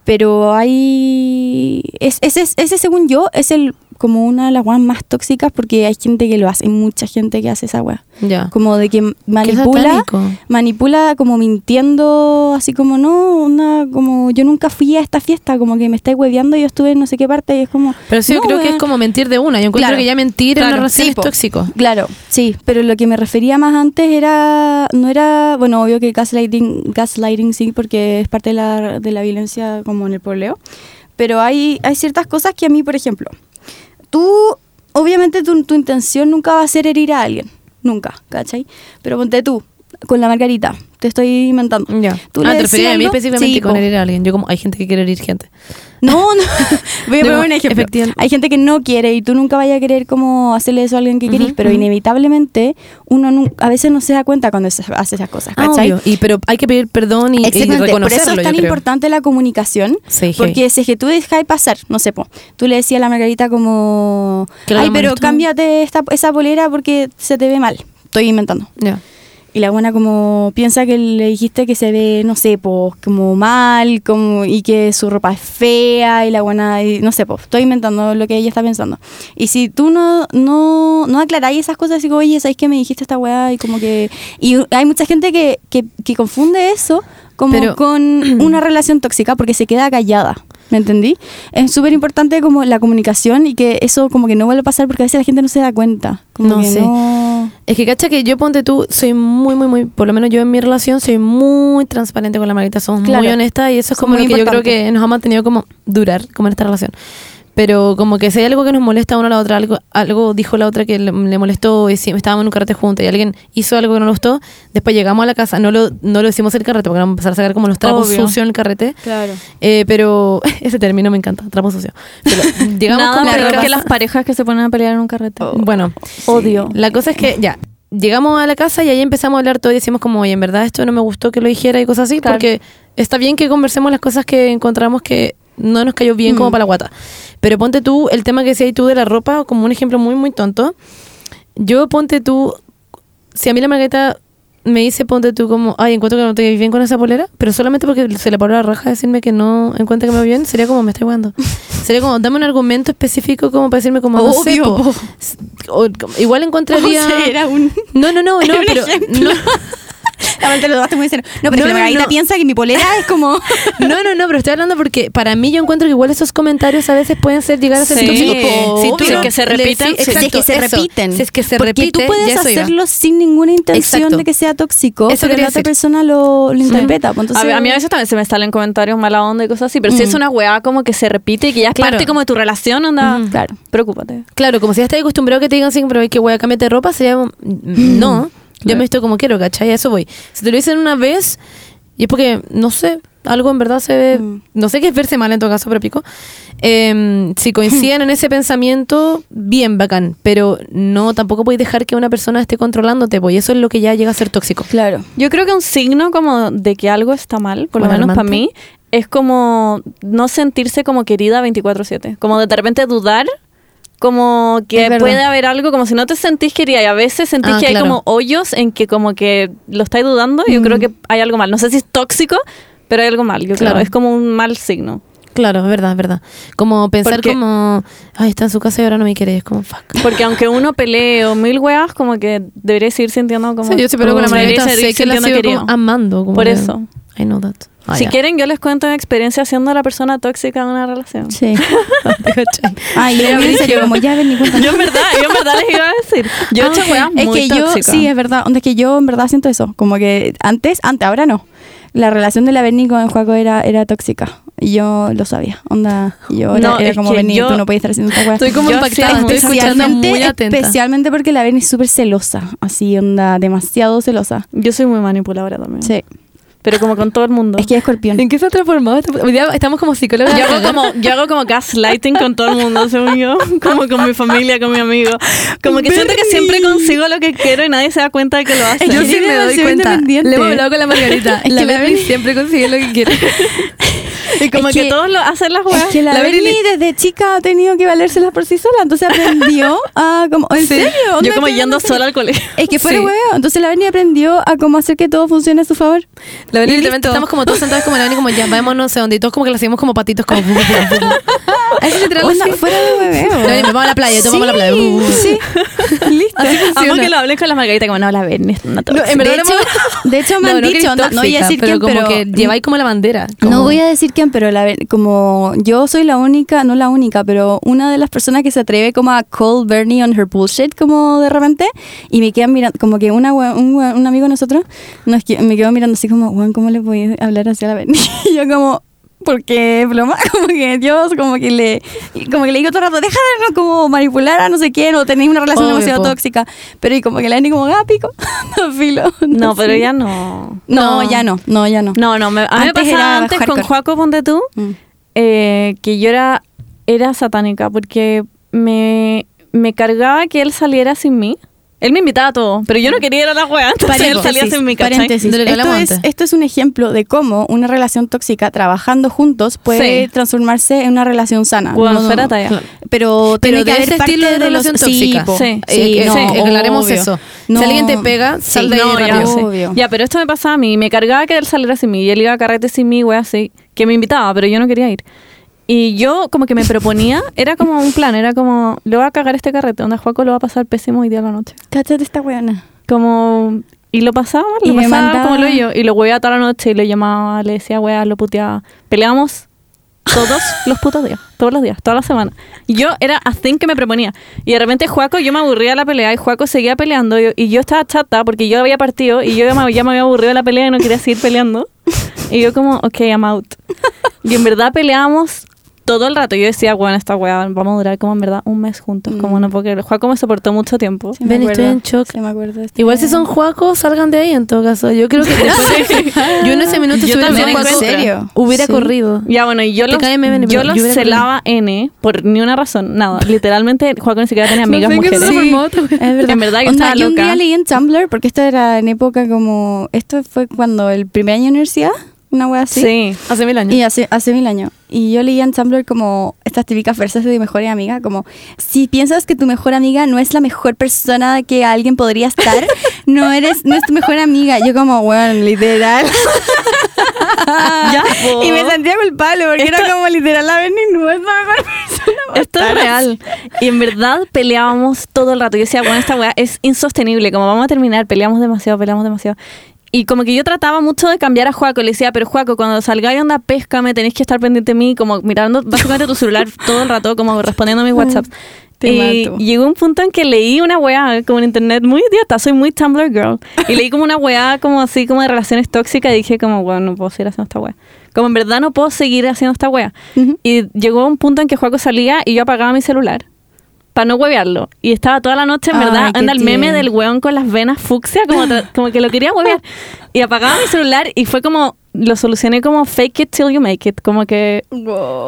pero hay es, ese, ese según yo es el como una de las weas más tóxicas porque hay gente que lo hace, mucha gente que hace esa wea. Ya. Como de que manipula, manipula como mintiendo, así como no, una, como yo nunca fui a esta fiesta, como que me estáis hueveando, yo estuve en no sé qué parte y es como. Pero sí, yo creo que es como mentir de una. Yo encuentro Claro. que ya mentir en Claro, una relación sí, es po. tóxico. Claro, sí, pero lo que me refería más antes era, no era, bueno, obvio que gaslighting, gaslighting sí, porque es parte de la, de la violencia como en el poleo, pero hay, hay ciertas cosas que a mí, por ejemplo, tú, obviamente tu, tu intención nunca va a ser herir a alguien, nunca, ¿cachai? Pero ponte tú, con la margarita, te estoy inventando. Ya. Tú ah, te referías a mí específicamente Sí, con herir a alguien. Yo como, hay gente que quiere herir gente. No, no. Voy a poner un ejemplo. Hay gente que no quiere y tú nunca vayas a querer como hacerle eso a alguien que querís, Ujú, pero ujú. inevitablemente uno a veces no se da cuenta cuando se hace esas cosas, Ah, ¿cachai? obvio. Y, pero hay que pedir perdón y, y Exactamente, por reconocerlo, eso es tan importante la comunicación, Sí, porque si es que tú dejáis pasar, no sé, po, tú le decías a la Margarita como, ay, pero molestó". cámbiate esta, esa polera porque se te ve mal, estoy inventando. Ya. Y la buena como piensa que le dijiste que se ve, no sé, pues como mal, como y que su ropa es fea y la buena, y no sé, pues estoy inventando lo que ella está pensando. Y si tú no no, no aclaráis esas cosas, digo, oye, ¿sabes que me dijiste esta weá? Y como que... Y hay mucha gente que, que, que confunde eso como Pero- con una relación tóxica porque se queda callada. ¿Me entendí? Es súper importante como la comunicación y que eso como que no vuelva a pasar porque a veces la gente no se da cuenta. Como No que sé. no- Es que cacha que yo ponte tú, soy muy, muy, muy, por lo menos yo en mi relación soy muy transparente con la Margarita, somos muy honestas y eso es como lo que yo creo que nos ha mantenido como durar como en esta relación. Pero como que si hay algo que nos molesta a una a la otra, algo, algo dijo la otra que le, le molestó, y si estábamos en un carrete juntos y alguien hizo algo que no nos gustó, después llegamos a la casa, no lo, no lo hicimos el carrete porque vamos a empezar a sacar como los trapos Obvio. sucios en el carrete. Claro. Eh, pero ese término me encanta, trapo sucio. Pero llegamos Nada como la peor que las parejas que se ponen a pelear en un carrete. Bueno, Odio. la cosa es que ya, llegamos a la casa y ahí empezamos a hablar todo y decimos como, oye, en verdad esto no me gustó que lo dijera y cosas así, Claro. porque está bien que conversemos las cosas que encontramos que no nos cayó bien como Mm. para la guata. Pero ponte tú, el tema que decías tú de la ropa, como un ejemplo muy, muy tonto. Yo ponte tú, si a mí la margarita me dice, ponte tú como, ay, encuentro que no te ves bien con esa polera, pero solamente porque se le paró la raja decirme que no encuentra que me veo bien, sería como, me estoy jugando. sería como, dame un argumento específico como para decirme como, no sé, Obvio, po. po. S- o- igual encontraría... O sea, era un... No, no, no, no, pero no, Te lo muy serio. No, pero No, es que la no, Margarita no. piensa que mi polera es como... no, no, no, pero estoy hablando porque para mí yo encuentro que igual esos comentarios a veces pueden ser llegar a ser Sí, tóxicos. Si tú obvio. no- que se le- repiten, sí, si es que se eso. repiten. Si es que se Porque repite, tú puedes iba. hacerlo sin ninguna intención Exacto. de que sea tóxico, Eso pero la otra persona lo, lo interpreta. entonces- a, ver, a mí a veces también se me salen comentarios mala onda y cosas así, pero si Mm. es una weá como que se repite y que ya es Claro. parte como de tu relación, onda. Claro. preocúpate. Claro, como si ya estás acostumbrado que te digan siempre, "Ay, que voy a cambiarte de ropa, sería mm, no, yo me visto como quiero, ¿cachai? A eso voy. Si te lo dicen una vez, y es porque, no sé, algo en verdad se ve, Mm. no sé qué es verse mal en todo caso, pero pico. Em, si coinciden en ese pensamiento, bien, bacán, pero no, tampoco puedes dejar que una persona esté controlándote, pues eso es lo que ya llega a ser tóxico. Claro. Yo creo que un signo como de que algo está mal, por lo ¿Como menos para mí, es como no sentirse como querida 24/7. Como de repente dudar, como que puede haber algo, como si no te sentís querida y a veces sentís Ah, que hay claro. como hoyos en que como que lo estáis dudando. Yo Mm. creo que hay algo mal. No sé si es tóxico, pero hay algo mal. Yo Claro. creo es como un mal signo. Claro, es verdad, es verdad. Como pensar Porque- como, ay, está en su casa y ahora no me quiere, es como, fuck. Porque aunque uno pelee o mil weas, como que debería seguir sintiendo como. Sí, yo sí, pero con la seguir sé que la sigo como amando. como Por que- eso. I know that. Ah, si ya. quieren, yo les cuento mi experiencia siendo la persona tóxica de una relación. Sí. Ay, yo en serio, como ya ven. Yo en verdad, yo en verdad les iba a decir. Yo he hecho Es que yo, tóxicas. sí, es verdad. Es que yo en verdad siento eso. Como que antes, antes, ahora no. la relación de la Berni con el Juaco era, era tóxica. Y yo lo sabía. Onda, yo era, No, era como Berni, yo- tú no podías estar haciendo esta weá. Estoy como Yo impactada, estoy escuchando muy atenta. especialmente porque la Berni es súper celosa. Así, onda, demasiado celosa. Yo soy muy manipuladora también. Sí. Pero como con todo el mundo. Es que es escorpión. ¿En qué se ha transformado? este- estamos como psicólogas. Yo hago como, yo hago como gaslighting con todo el mundo, según yo. Como con mi familia, con mi amigo. Como que siento que siempre consigo lo que quiero y nadie se da cuenta de que lo hace. Yo sí me doy cuenta. Le hemos hablado con la Margarita. Es la que la siempre consigue lo que quiere. y como es que, que- todos lo hacen las Es weas. que la, La Berni desde chica ha tenido que valérselas por sí sola, entonces aprendió a como, ¿en serio? Yo como yendo sola al colegio. Es que fuera Sí. hueveo, entonces la Berni aprendió a cómo hacer que todo funcione a su favor. La Berni estamos como todos sentados como la Berni como ya, vámonos no sé dónde. Y todos como que la seguimos como patitos como... bu, bu, bu, bu. Es literal Onda, así. fuera de hueveo. La Berni, vamos a la playa, tú vamos a la playa. Sí, listo. Amo que lo hablen con la Margarita, como no, la Berni es una No, en verdad de, hecho, de hecho, me han dicho, no, voy a decir pero como que lleváis como la bandera. No voy a decir pero la, como yo soy la única, no la única, pero una de las personas que se atreve como a call Bernie on her bullshit como de repente y me quedan mirando, como que una, un, un amigo de nosotros nos, me quedó mirando así como, Juan, ¿cómo le voy a hablar así a la Bernie? Y yo como... Porque, ploma, como que yo como que le como que le digo todo el rato, deja de no como manipular a no sé quién o tenéis una relación Obvio, demasiado po. tóxica. Pero y como que la Bernie como, ah, pico, no, filo. No, pero ya no. No, ya no, no, ya no. No, no, me, a mí me Antes pasaba antes con. Juaco, ponte tú, Mm. eh, que yo era, era satánica porque me, me cargaba que él saliera sin mí. Él me invitaba a todo, pero yo no quería ir a la wea, entonces él salía sin. De lo que Esto, es, antes. esto es un ejemplo de cómo una relación tóxica trabajando juntos puede Sí. transformarse en una relación sana. No-. Pero, Pero tiene que de haber ese parte estilo de los- relación tóxica. po. Sí. Sí, no, sí, aclaremos eso. Si alguien te pega, sal de ahí No, ya. Ya, pero esto me pasaba a mí. Me cargaba que él saliera sin mí. Y él iba a carrete sin mí, wea, así. Que me invitaba, pero yo no quería ir. Y yo como que me proponía, era como un plan, era como, le voy a cagar este carrete, donde Juaco lo va a pasar pésimo hoy día a la noche. Cáchate esta weona. Como, y lo pasaba, Y lo pasaba mandaba- como lo yo. Y lo weía toda la noche y le llamaba, le decía, wea, lo puteaba. Peleamos todos los putos días, todos los días, toda la semana. Y yo era a thing que me proponía. Y de repente Juaco, yo me aburría de la pelea y Juaco seguía peleando. Y, y yo estaba chata porque yo había partido y yo ya me, ya me había aburrido de la pelea y no quería seguir peleando. Y yo como, ok, I'm out. Y en verdad peleábamos todo el rato. Yo decía, bueno, esta weá, vamos a durar como en verdad un mes juntos. Como Mm. no, porque Juaco me soportó mucho tiempo. Sí, me Ven, acuerdo. estoy en shock. Sí, me acuerdo de esta Igual si son juacos, salgan de ahí en todo caso. Yo creo que después de- yo en ese minuto Yo si hubiera también sido en juaco, serio. hubiera Sí. corrido. Ya, bueno, y yo los, yo yo los hubiera celaba N por ni una razón, nada. Literalmente, Juaco ni siquiera tenía amigas No sé mujeres. Es verdad. En verdad, yo Onda, estaba un loca. día leí en Tumblr, porque esto era en época como... Esto fue cuando el primer año de universidad, una wea así. Sí. Hace mil años. Y hace, hace mil años. Y yo leía en Tumblr como estas típicas frases de mi mejor amiga, como si piensas que tu mejor amiga no es la mejor persona que alguien podría estar, no eres, no es tu mejor amiga. Yo como, bueno, literal. Ya, y me sentía culpable porque era como literal la Berni no es la mejor persona. Esto es real. Y en verdad peleábamos todo el rato. Yo decía, bueno, esta weá es insostenible. Como vamos a terminar, peleamos demasiado, peleamos demasiado. Y como que yo trataba mucho de cambiar a Juaco. Le decía, pero Juaco, cuando salgáis onda pesca, me tenéis que estar pendiente de mí, como mirando básicamente tu celular todo el rato, como respondiendo a mis WhatsApps. Y llegó un punto en que leí una weá como en internet muy idiota, soy muy Tumblr girl. Y leí como una weá como así como de relaciones tóxicas y dije como, bueno, no puedo seguir haciendo esta weá. Como en verdad no puedo seguir haciendo esta weá. Y llegó un punto en que Juaco salía y yo apagaba mi celular para no huevearlo. Y estaba toda la noche, en Ay, verdad, anda el meme del weón con las venas fucsia, como, como que lo quería huevear. Y apagaba mi celular y fue como, lo solucioné como fake it till you make it. Como que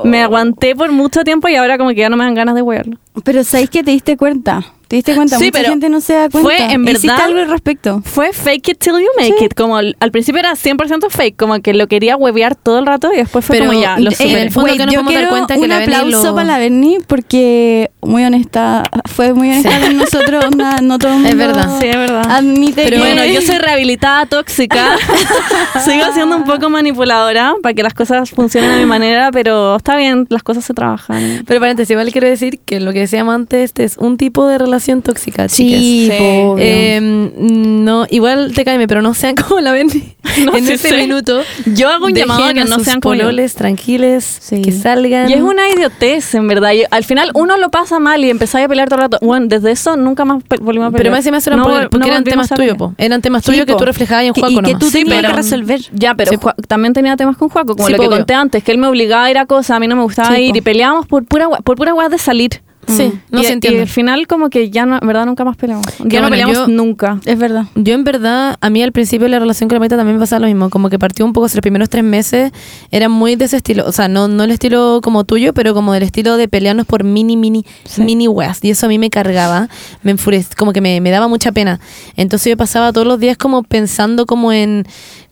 me aguanté por mucho tiempo y ahora como que ya no me dan ganas de huevearlo. Pero ¿sabéis que te diste cuenta? ¿Te diste cuenta? Sí, Mucha pero gente no se da cuenta. fue, en ¿Hiciste verdad- algo al respecto? Fue fake it till you make Sí. it. Como al, al principio era 100% fake, como que lo quería huevear todo el rato y después fue Pero, como ya, lo eh, superé. en el fondo Wait, que nos yo podemos dar quiero cuenta que un la Berni aplauso lo- para la Berni porque muy honesta, fue muy honesta con nosotros, onda, no todo el Es mundo verdad. Sí, es verdad. admite Pero que... bueno, yo soy rehabilitada tóxica. Sigo siendo un poco manipuladora para que las cosas funcionen a mi manera, pero está bien, las cosas se trabajan. Pero paréntesis, igual quiero decir que lo que decíamos antes, este es un tipo de relación tóxica, Sí. Eh, no, igual te caeme, pero no sean como la ven No, en sé. minuto. Yo hago un llamado a que no sus sean como pololes tranquiles, Sí. que salgan. Y es una idiotez, en verdad. Y al final uno lo pasa mal y empezáis a pelear todo el rato. Bueno, desde eso nunca más volvimos a pelear. Pero más encima eran No porque no eran temas tuyos, po. Eran temas Sí, tuyos que tú reflejabas en Juaco y que tú tenías pero- que resolver. Ya, pero también tenía temas con Juaco, como Sí, lo que obvio. conté antes, que él me obligaba a ir a cosas, a mí no me gustaba Sí, ir po. y peleábamos por pura por pura guas de salir. Sí, no y, se y entiende. al final como que ya no, en verdad nunca más peleamos. Ya bueno, no peleamos yo- nunca. Es verdad. Yo en verdad, a mí al principio de la relación con la Maita también me pasaba lo mismo, como que partió un poco, los primeros tres meses era muy de ese estilo, o sea, no, no el estilo como tuyo, pero como del estilo de pelearnos por mini, mini, mini weas, y eso a mí me cargaba, me enfurecía, como que me, me daba mucha pena. Entonces yo pasaba todos los días como pensando como en,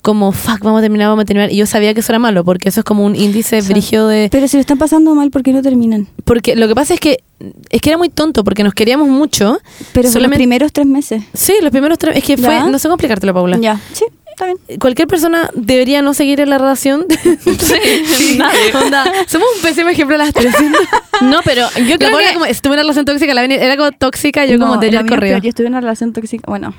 como, fuck, vamos a terminar, vamos a terminar, y yo sabía que eso era malo, porque eso es como un índice brigio de... Pero si lo están pasando mal, ¿por qué no terminan? Porque lo que pasa es que, es que era muy tonto, porque nos queríamos mucho, Pero por los solamente... primeros tres meses. Sí, los primeros tres, es que fue, ¿Ya? no sé cómo explicártelo, Paula Ya. Sí, está bien. cualquier persona debería no seguir en la relación. Sí, Onda, somos un pésimo ejemplo las tres. No, pero yo La creo Paula que... como estuve en una relación tóxica, la era como tóxica, yo No, como tenía el correo. peor. Yo estuve en una relación tóxica. Bueno,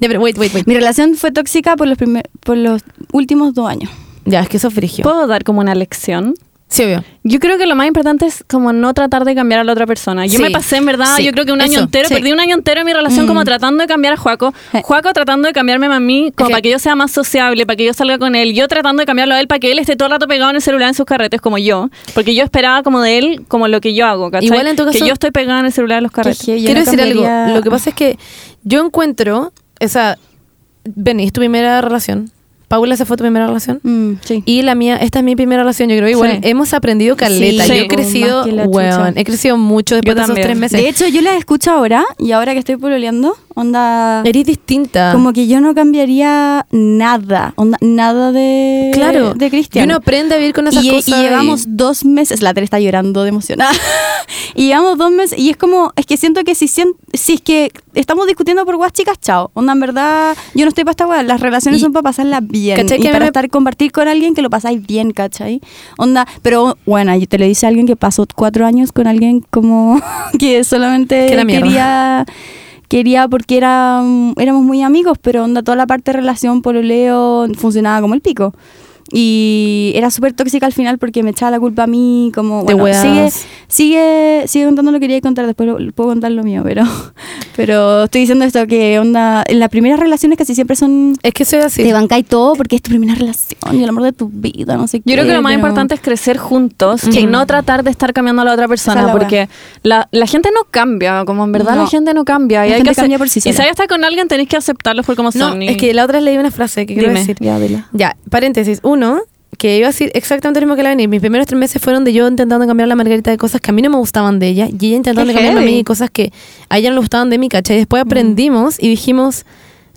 Ya, pero wait, wait, wait. mi relación fue tóxica por los, primer, por los últimos dos años. Ya, es que eso es frigio. ¿Puedo dar como una lección? Sí, obvio. Yo creo que lo más importante es como no tratar de cambiar a la otra persona. Yo Sí, me pasé, en verdad, sí, yo creo que un año eso, entero, sí. perdí un año entero en mi relación Mm. como tratando de cambiar a Juaco. Sí. Juaco tratando de cambiarme a mí como que- para que yo sea más sociable, para que yo salga con él. Yo tratando de cambiarlo a él para que él esté todo el rato pegado en el celular en sus carretes como yo. Porque yo esperaba como de él como lo que yo hago, ¿cachai? Igual en tu Que caso- yo estoy pegada en el celular en los carretes. Que Quiero no decir cambiaría- algo. Lo que pasa es que yo encuentro, o sea, Benny, es tu primera relación. Paula, esa fue tu primera relación. Mm, sí. Y la mía, esta es mi primera relación. Yo creo igual Sí. hemos aprendido caleta. Sí, yo he crecido, que la weón, he crecido mucho después Yo de esos tres meses. De hecho, yo las escucho ahora y ahora que estoy pololeando, onda... Eres distinta. Como que yo no cambiaría nada, onda, nada de, Claro. de Cristian. Y uno aprende a vivir con esas y, cosas. y llevamos dos meses, la Tere está llorando de emocionada. y llevamos dos meses y es como, es que siento que si, si es que estamos discutiendo por guas chicas, chao. Onda, en verdad, yo no estoy para esta guas. Las relaciones Y- son para pasarlas bien. ¿Cachai Y para me- estar compartir con alguien que lo pasáis bien, ¿cachai? Onda, pero bueno, y te le dice a alguien que pasó cuatro años con alguien como que solamente Que quería quería porque era, éramos muy amigos, pero onda toda la parte de relación, pololeo, funcionaba como el pico. Y era súper tóxica al final porque me echaba la culpa a mí, como, De bueno, sigue, sigue, sigue contando lo que quería contar, después lo- puedo contar lo mío, pero, pero estoy diciendo esto, que onda, en las primeras relaciones casi siempre son, Es que soy así. te bancáis todo porque es tu primera relación y el amor de tu vida, no sé Yo qué. creo que lo más pero- importante es crecer juntos y no tratar de estar cambiando a la otra persona, la porque la, la gente no cambia, como en verdad No. la gente no cambia. Y La hay gente que cambia por sí Y sola. si hay que estar con alguien, tenéis que aceptarlos por como No, son. y- es que la otra leí una frase que quiero Dime. decir. Ya. Ya, paréntesis. Uno, que iba a decir exactamente lo mismo que la Beni. Mis primeros tres meses fueron de yo intentando cambiar la Margarita de cosas que a mí no me gustaban de ella y ella intentando cambiarme a mí cosas que a ella no le gustaban de mí, ¿cachai? Después aprendimos y dijimos,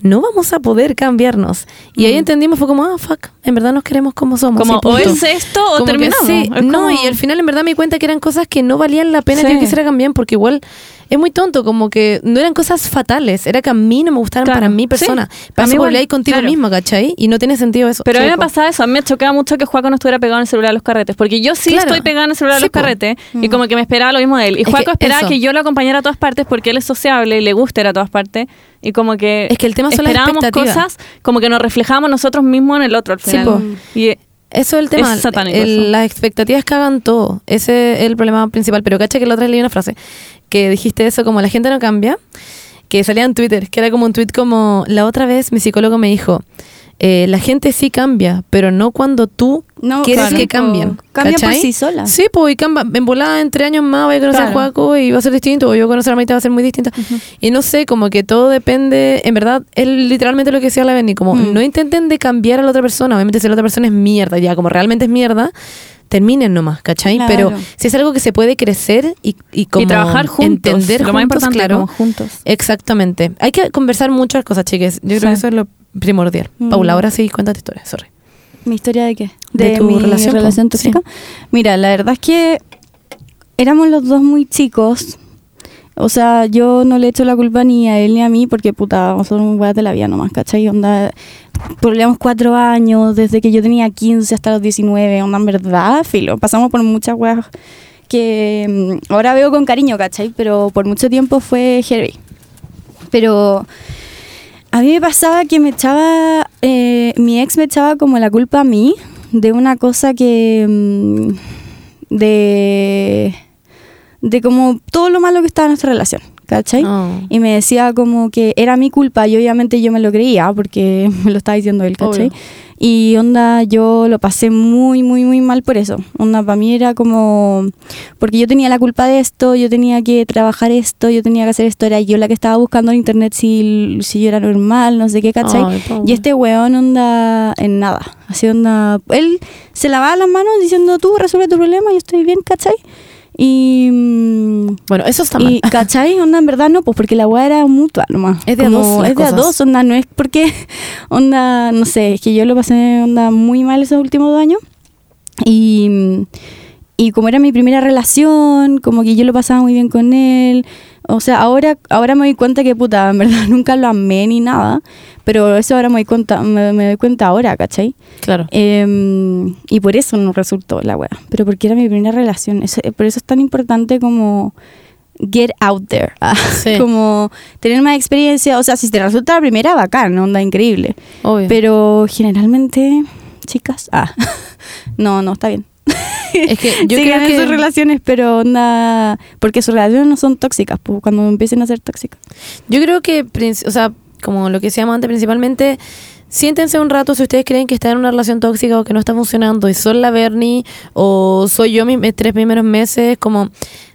no vamos a poder cambiarnos. Y ahí entendimos, fue como, ah, fuck, en verdad nos queremos como somos. como o es esto o Como que terminamos. sí, Es no, como- y al final en verdad me di cuenta que eran cosas que no valían la pena Sí. que yo quisiera cambiar porque igual es muy tonto, como que no eran cosas fatales, era que a mí no me gustaran Claro. para mi Sí. persona. A Para mí ahí contigo claro. mismo, ¿cachai? Y no tiene sentido eso. Pero a mí me Sí, po. pasa eso, a mí me chocaba mucho que Juaco no estuviera pegado en el celular a los carretes, porque yo sí Claro. estoy pegada en el celular a Sí, los po. carretes y como que me esperaba lo mismo de él. Y Es Juaco que esperaba eso. que yo lo acompañara a todas partes porque él es sociable y le gusta ir a todas partes y como que Es que el tema son esperábamos cosas como que nos reflejamos nosotros mismos en el otro al Sí, final. po. Y Eso es el tema. Es satánico El- eso. las expectativas cagan todo. Ese es el problema principal. Pero cacha que la otra vez leí una frase que dijiste eso como la gente no cambia, que salía en Twitter, que era como un tweet como la otra vez mi psicólogo me dijo, eh, la gente sí cambia, pero no cuando tú No, quieres claro. que cambien. Cambian por ¿cachai? sí solas. Sí, pues y camba, en volada en tres años más voy a conocer a. Juaco y va a ser distinto, o yo conocer a Maite va a ser muy distinta. Y no sé, como que todo depende, en verdad, es literalmente lo que decía la Benny, como Mm. no intenten de cambiar a la otra persona, obviamente si la otra persona es mierda, ya como realmente es mierda, terminen nomás, ¿cachai? Claro. Pero si es algo que se puede crecer y, y como y trabajar juntos. entender lo más juntos, importante, claro. como juntos. Exactamente. Hay que conversar muchas cosas, chiques. Yo creo Sí. que eso es lo primordial. Mm. Paula, ahora sí, cuéntate tu historia, sorry. ¿Mi historia de qué? De tu mi relación, po. tóxica. Mira, la verdad es que éramos los dos muy chicos. O sea, yo no le echo la culpa ni a él ni a mí porque, puta, son weas de la vida nomás, ¿cachai? Onda, pololeamos cuatro años, desde que yo tenía 15 hasta los 19, onda, en verdad, filo. Pasamos por muchas weas que mm, ahora veo con cariño, ¿cachai? Pero por mucho tiempo fue heavy. Pero a mí me pasaba que me echaba, eh, mi ex me echaba como la culpa a mí de una cosa que, mm, de, de como todo lo malo que estaba en nuestra relación, ¿cachai? Oh. Y me decía como que era mi culpa y obviamente yo me lo creía porque me lo estaba diciendo él, ¿cachai? Obvio. Y onda, yo lo pasé muy, muy, muy mal por eso. Onda, para mí era como, porque yo tenía la culpa de esto, yo tenía que trabajar esto, yo tenía que hacer esto, era yo la que estaba buscando en internet si, si yo era normal, no sé qué, ¿cachai? Ay, y este weón onda en nada, así onda, él se lavaba las manos diciendo, tú resuelve tu problema, yo estoy bien, ¿cachai? Y... Bueno, eso está mal. y, ¿cachai? Onda, en verdad no, pues porque la weá era mutua nomás. Es de a Como- dos Es de a dos, onda, no es porque, onda, no sé, es que yo lo pasé, onda, muy mal esos últimos dos años. Y, y como era mi primera relación, como que yo lo pasaba muy bien con él. O sea, ahora, ahora me doy cuenta que, puta, en verdad nunca lo amé ni nada. Pero eso ahora me doy cuenta, me, me doy cuenta ahora, ¿cachai? Claro. Em, y por eso no resultó la wea. Pero porque era mi primera relación. Eso- eh, por eso es tan importante como get out there. Ah, Sí. Como tener más experiencia. O sea, si te resulta la primera, bacán, onda increíble. Obvio. Pero generalmente, chicas, ah, no, no, está bien. es que yo Sigan creo en sus que relaciones, pero onda, porque sus relaciones no son tóxicas, pues, cuando empiecen a ser tóxicas. Yo creo que, o sea, como lo que decíamos antes, principalmente, siéntense un rato si ustedes creen que están en una relación tóxica o que no está funcionando y son la Bernie o soy yo mis tres primeros meses, como,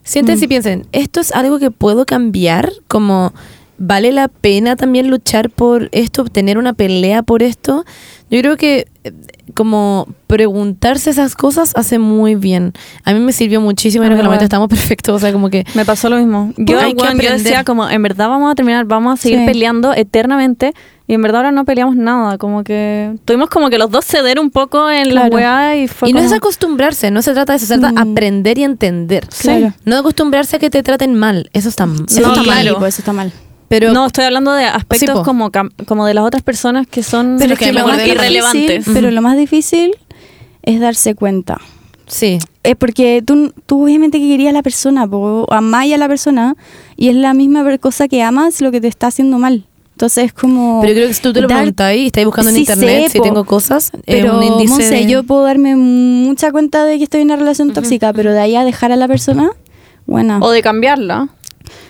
siéntense y piensen, ¿esto es algo que puedo cambiar? Como, ¿vale la pena también luchar por esto, tener una pelea por esto? Yo creo que eh, como preguntarse esas cosas hace muy bien. A mí me sirvió muchísimo, creo que en el momento igual. estamos perfectos, o sea, como que... Me pasó lo mismo. Yo, Hay que weón, yo decía como, en verdad vamos a terminar, vamos a seguir Sí. peleando eternamente. Y en verdad ahora no peleamos nada. Como que tuvimos como que los dos ceder un poco en la Claro. weá y fue Y no como- es acostumbrarse, no se trata de eso, se trata de Mm. aprender y entender. Claro. No de acostumbrarse a que te traten mal, eso está, eso No, está Sí, mal. claro. pues eso está mal. Pero no, estoy hablando de Sí, aspectos po. como, como de las otras personas que son Pero que me lo más irrelevantes. difícil- Pero lo más difícil es darse cuenta. sí, Es porque tú, tú obviamente que querías a la persona, amáis a la persona y es la misma cosa que amas lo que te está haciendo mal. Entonces es como... pero creo que si tú te lo preguntas y estás buscando en Sí internet sé, si po. tengo cosas, es Pero, un índice no sé, de- yo puedo darme mucha cuenta de que estoy en una relación tóxica, pero de ahí a dejar a la persona, bueno. O de cambiarla.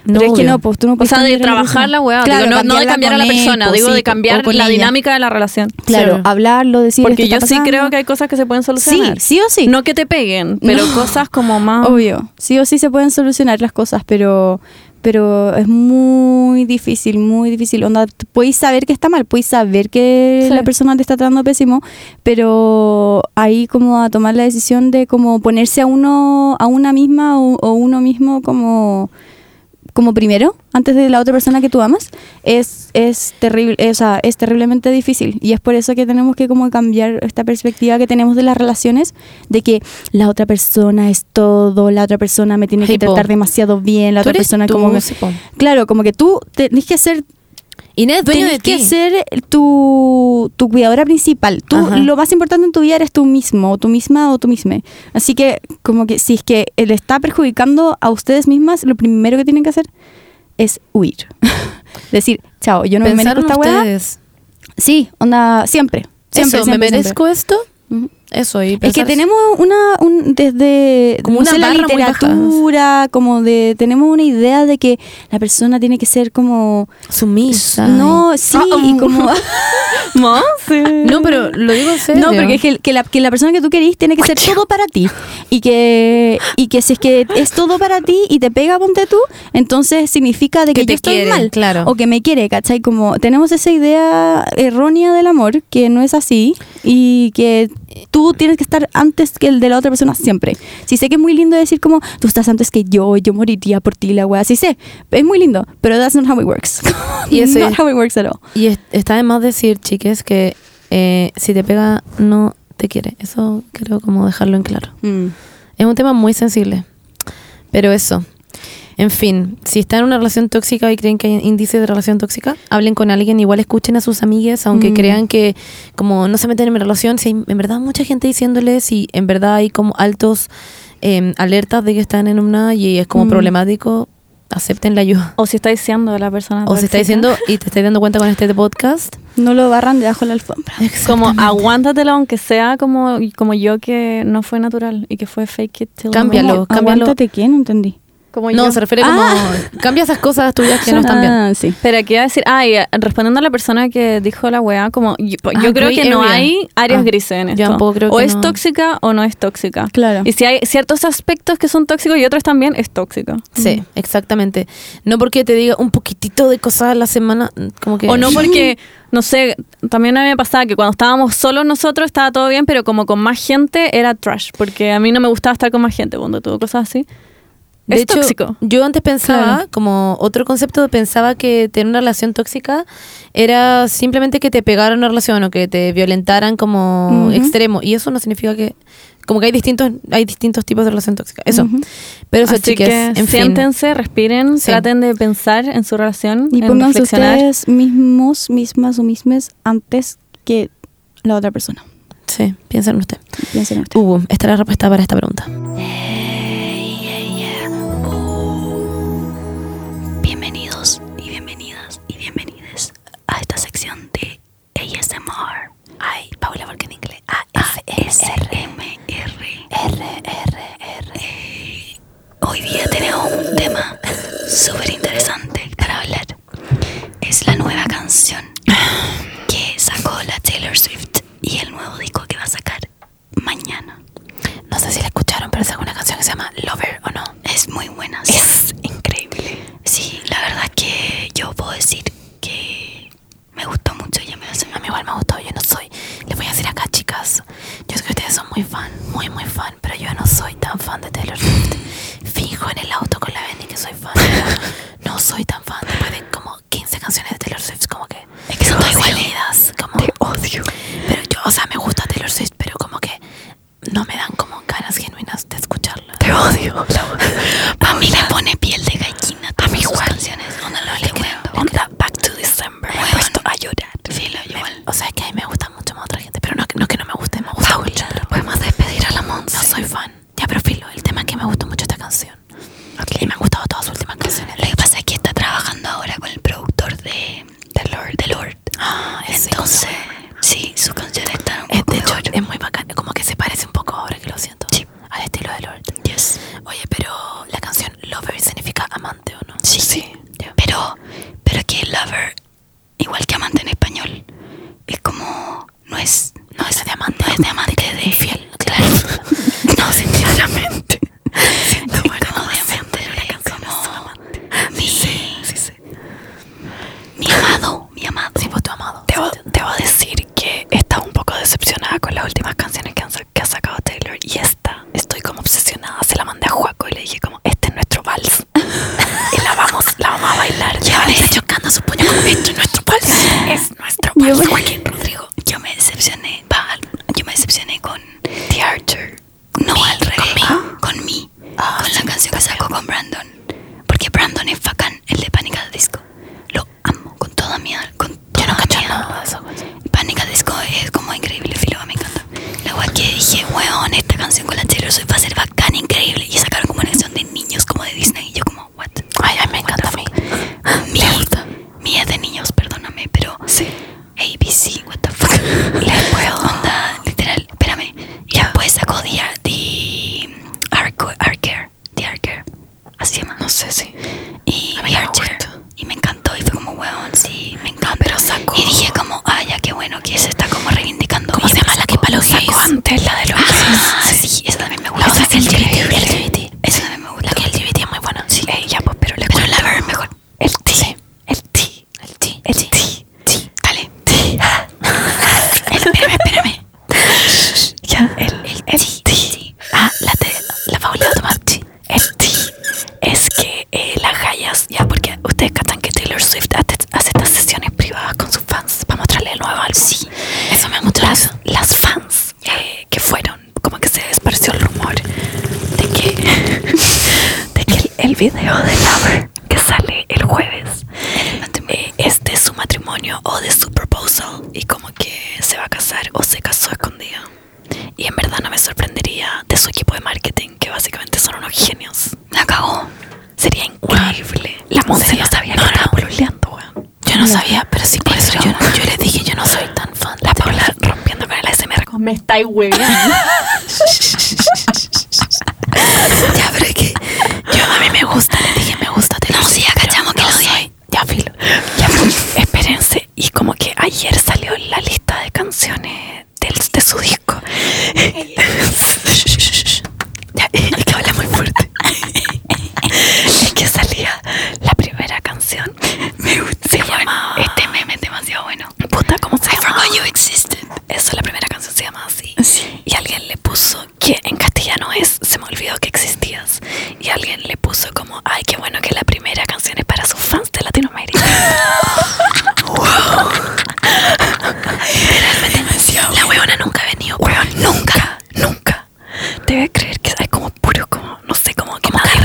Pero es que no, pues tú no O sea, de la trabajar la weá. Claro, digo, no, no de cambiar a la él, persona, pues, digo sí, de cambiar con la ella. dinámica de la relación. Claro, hablarlo, decir Porque esto yo está sí creo que hay cosas que se pueden Sí, solucionar. sí o sí. No que te peguen, pero No. cosas como más... Obvio, sí o sí se pueden solucionar las cosas, pero pero es muy difícil, muy difícil. Onda, podéis saber que está mal, podéis saber que Sí. la persona te está tratando pésimo, pero ahí como a tomar la decisión de como ponerse a uno, a una misma o, o uno mismo como como primero, antes de la otra persona que tú amas, es, es terrible, o sea, es terriblemente difícil. Y es por eso que tenemos que como cambiar esta perspectiva que tenemos de las relaciones, de que la otra persona es todo, la otra persona me tiene que tratar demasiado bien, la otra persona tú, como que-. Claro, como que tú tenés que ser Inés dueño Tienes de ti. que ser tu, tu cuidadora principal. Tú, Ajá. lo más importante en tu vida eres tú mismo, o tú misma, o tú misma. Así que, como que si es que le está perjudicando a ustedes mismas, lo primero que tienen que hacer es huir. Decir, chao, yo no me merezco esta ustedes. Sí, onda, siempre. Siempre, Eso, siempre, ¿me merezco esto? Eso, y Es que tenemos una, un, desde Como una la literatura, como de, tenemos una idea de que la persona tiene que ser como, Sumisa. no, sí, Ah, y um. como, ¿No? Sí. No, pero lo digo en serio. No, porque es que, que la, que la persona que tú querís tiene que ser todo para ti. Y que, y que si es que es todo para ti y te pega, ponte tú, entonces significa de que, Que te yo estoy quiere, mal. claro. O que me quiere, ¿cachai? Como tenemos esa idea errónea del amor, que no es así, y que tú tienes que estar antes que el de la otra persona siempre. Si sé que es muy lindo decir como, tú estás antes que yo, yo moriría por ti, la wea, sí sé, es muy lindo, pero that's not how it works. Y ese- not how it works at all. Y es- está de más decir, chiques, que eh, si te pega, no te quiere. Eso creo como dejarlo en claro. Mm. Es un tema muy sensible. Pero eso. En fin, si están en una relación tóxica y creen que hay índice de relación tóxica, hablen con alguien, igual escuchen a sus amigas, aunque Mm. crean que como no se meten en mi relación, si hay en verdad mucha gente diciéndoles y en verdad hay como altos eh, alertas de que están en una y es como Mm. problemático, acepten la ayuda. O si está diciendo a la persona. O se está diciendo y te estás dando cuenta con este podcast. No lo barran debajo de la alfombra. Como aguántatelo aunque sea como, como yo que no fue natural y que fue fake it till Cámbialo. cámbialo. Aguántate, ¿qué? No entendí. Como No, yo. se refiere como cambia esas cosas tuyas que no están bien. Ah, sí. Pero qué iba a decir, ah, y, eh, respondiendo a la persona que dijo la weá, como yo, Ah, yo creo que no hay áreas Ah, grises en yo esto. tampoco creo o que es no. tóxica o no es tóxica. Claro. Y si hay ciertos aspectos que son tóxicos y otros también, es tóxico. Sí, exactamente. No porque te diga un poquitito de cosas a la semana, como que... O no porque, no sé, también a mí me pasaba que cuando estábamos solos nosotros estaba todo bien, pero como con más gente era trash, porque a mí no me gustaba estar con más gente cuando tuvo cosas así. De es hecho, tóxico. yo antes pensaba, Claro. como otro concepto, pensaba que tener una relación tóxica era simplemente que te pegaran una relación o que te violentaran como Ujú. extremo. Y eso no significa que... Como que hay distintos, hay distintos tipos de relación tóxica. Eso. Ujú. Pero eso, Así chicas, que en fin. siéntense, respiren, Sí. traten de pensar en su relación, Y en pónganse ustedes mismos, mismas o mismes antes que la otra persona. Sí, piensen en usted. Piensen en usted. Hugo, esta es la respuesta para esta pregunta. ASMR. Ay, Paula, porque en inglés. ASMR. R, R, R. Hoy día tenemos un tema súper interesante para hablar. Es la nueva canción que sacó la Taylor Swift y el nuevo disco que va a sacar mañana. No sé si la escucharon, pero es alguna canción que se llama Lover o no. Es muy buena. sí. Es increíble. Sí, la verdad que yo puedo decir que me gustó mucho. Ya me A mí igual me gustó, yo no soy. Les voy a decir acá, chicas. Yo sé que ustedes son muy fan, muy, muy fan, pero yo no soy tan fan de Taylor Swift. Fijo en el auto con la Benny que soy fan. pero no soy tan fan. Después de como 15 canciones de Taylor Swift, como que. Es que son todas igualitas, Como, Te odio. Pero yo, o sea, me gusta Taylor Swift, pero como que no me dan como ganas genuinas de escucharla. Te odio. A mí me pone piel de gallina todas sus canciones. Onda lo le Onda Back to December. Me he puesto a llorar. Sí, lo igual. O sea, es que a mí me gusta mucho más otra gente, pero no, no es que no me guste, me gusta mucho. Podemos despedir a la Monza. No soy fan. Ya, pero filo, el tema es que me gustó mucho esta canción. Y me han gustado todas sus últimas canciones. Lo que pasa es que está trabajando ahora con el productor de The Lord. The Lord. Ah, Entonces, sí, sus canciones están un Es, poco de hecho, mejor. es muy bacán, como que se parece un poco ahora que lo siento. Sí. Al estilo de Lord. Yes. Oye, pero la canción Lover significa amante o no? Sí. Pero, pero que lover, igual que amante en español, es como no es no es de amante, no es de amante de infiel, claro. no, sí, claramente. Siento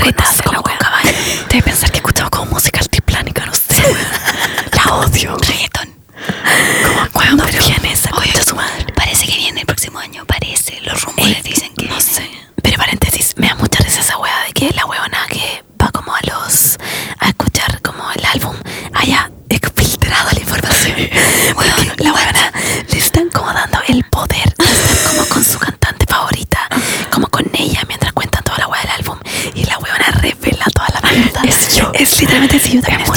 Escuchas. If they're with you, they're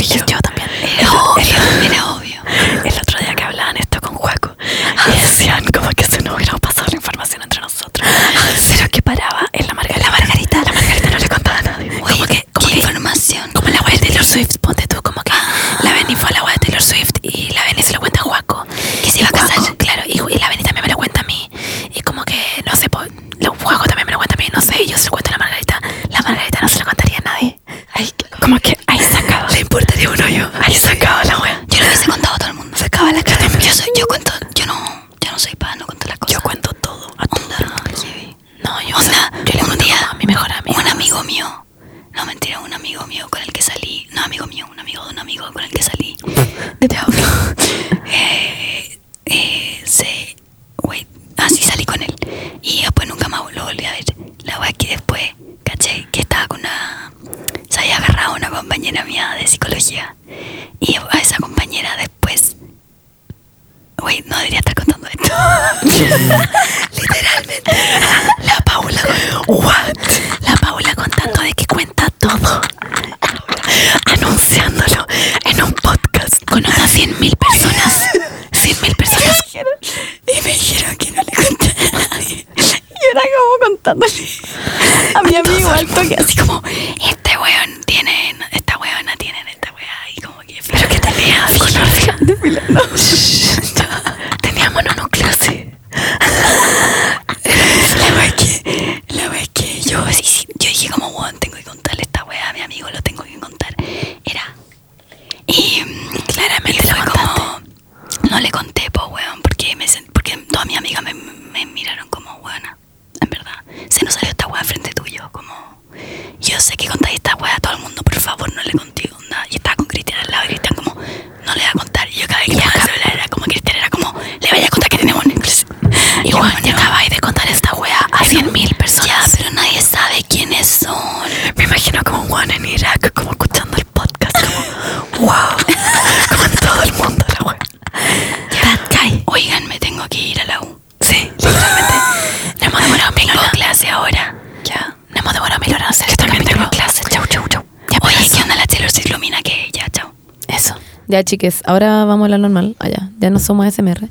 clases. Que también tengo clases. Chau, chau, chau. Ya, pues, Oye, ¿qué onda la Taylor se ilumina que ya, chau. Eso. Ya, chiques, ahora vamos a la normal. Allá, ya no somos SMR.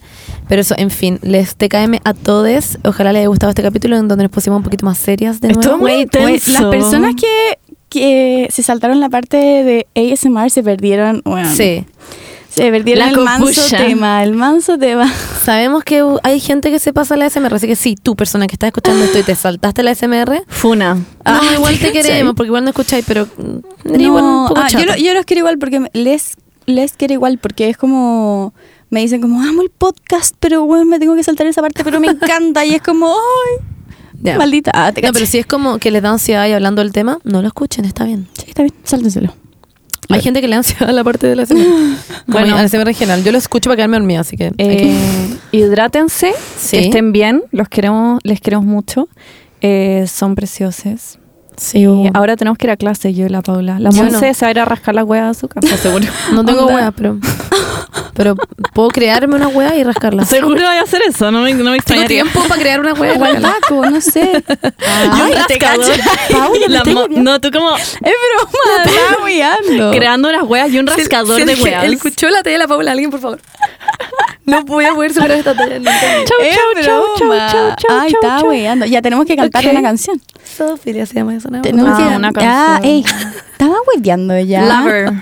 Pero eso, en fin, les TKM a todos. Ojalá les haya gustado este capítulo en donde nos pusimos un poquito más serias de nuevo. Estuvo muy intenso. Las personas que, que se saltaron la parte de ASMR se perdieron. Bueno, sí. Se perdieron la el manso tema, el manso tema. Sabemos que hay gente que se pasa la SMR, así que sí, tú, persona que estás escuchando esto y te saltaste la SMR. Funa. Ah, no, igual te queremos, porque igual no escucháis, pero. No, igual ah, yo, lo, yo, los quiero igual porque les, les quiero igual, porque es como. Me dicen como, amo el podcast, pero bueno, me tengo que saltar esa parte, pero me encanta. y es como, ¡ay! Maldita. Ah, te no, pero si es como que les da ansiedad y hablando del tema, no lo escuchen, está bien. Sí, está bien, sáltenselo. Hay gente que le ansiedad a la parte de la semana. bueno, a la semana regional. Yo lo escucho para quedarme dormida, así que. Eh, hidrátense, Sí. que estén bien, los queremos, les queremos mucho. Eh, son preciosos. sí. Y ahora tenemos que ir a clase, yo y la Paula. La Monse no. se va a ir a rascar las huevas a su casa, seguro. No tengo hueá, pero. Pero puedo crearme una hueá y rascarla. Seguro voy a hacer eso, no me, no me Tengo tiempo para crear una hueá. y Igual rascarla. taco, no sé. Y un Ay, te rascador. Paula, me La mo- no, tú como Es broma, te estaba hueando. creando unas huevas y un rascador de huevas. el escuchó la talla de la Paula, alguien, por favor. No voy a poder superar esta talla. Chau, Es chau, chau, chau, chau, Ay, chau, estaba chau. hueando. Ya tenemos que cantar Ok. una canción. Zoofilia se llama eso, ¿no? Tenemos Ah, que una Ah, canción. ey, estaba hueveando ya. Lover.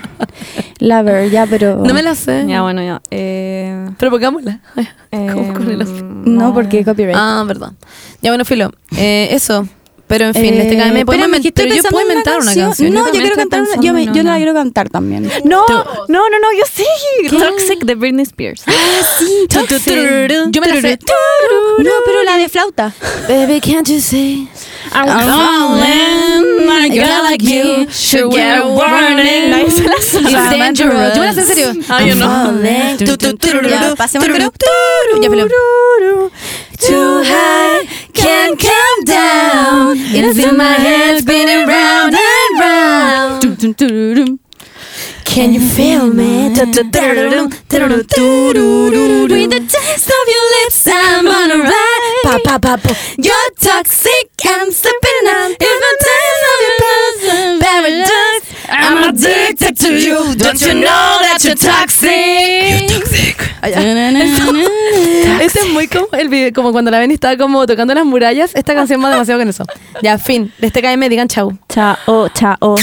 Lover, ya, pero. No me la sé. Ya, bueno, ya. Eh, Pero pongámosla. ¿Cómo con el oso? No, porque copyright. Ah, perdón. Ya, bueno, Filo. Eh, eso. Pero en fin, Eh, este KM puedo espérame, estoy pero yo puedo en inventar una canción. No, yo, también quiero cantar una. Yo, me- yo la quiero cantar también. No, no, no, no, yo sí. Toxic de Britney Spears. Sí, Yo me la sé. No, pero la de flauta. Baby, can't you see? I'm falling, a girl like you should get a warning. Nadie se la sabe. It's dangerous. Yo me la sé en serio. Ah, yo no. Ya, pasemos tu, Ya, Filo. Too high, can't come down. It's in my head, spinning round and round. Tum, tum, tururum. Can you feel me? With the taste of your lips, I'm on a ride. Pa, pa, pa, pa. You're toxic, I'm slipping out. If I taste of your paradise, I'm addicted to you. Don't you know that you're toxic? Este es muy como el video, como cuando la ven y estaba como tocando las murallas. Esta canción va demasiado con eso. Ya, fin. De este KM digan chau. Chao, chao.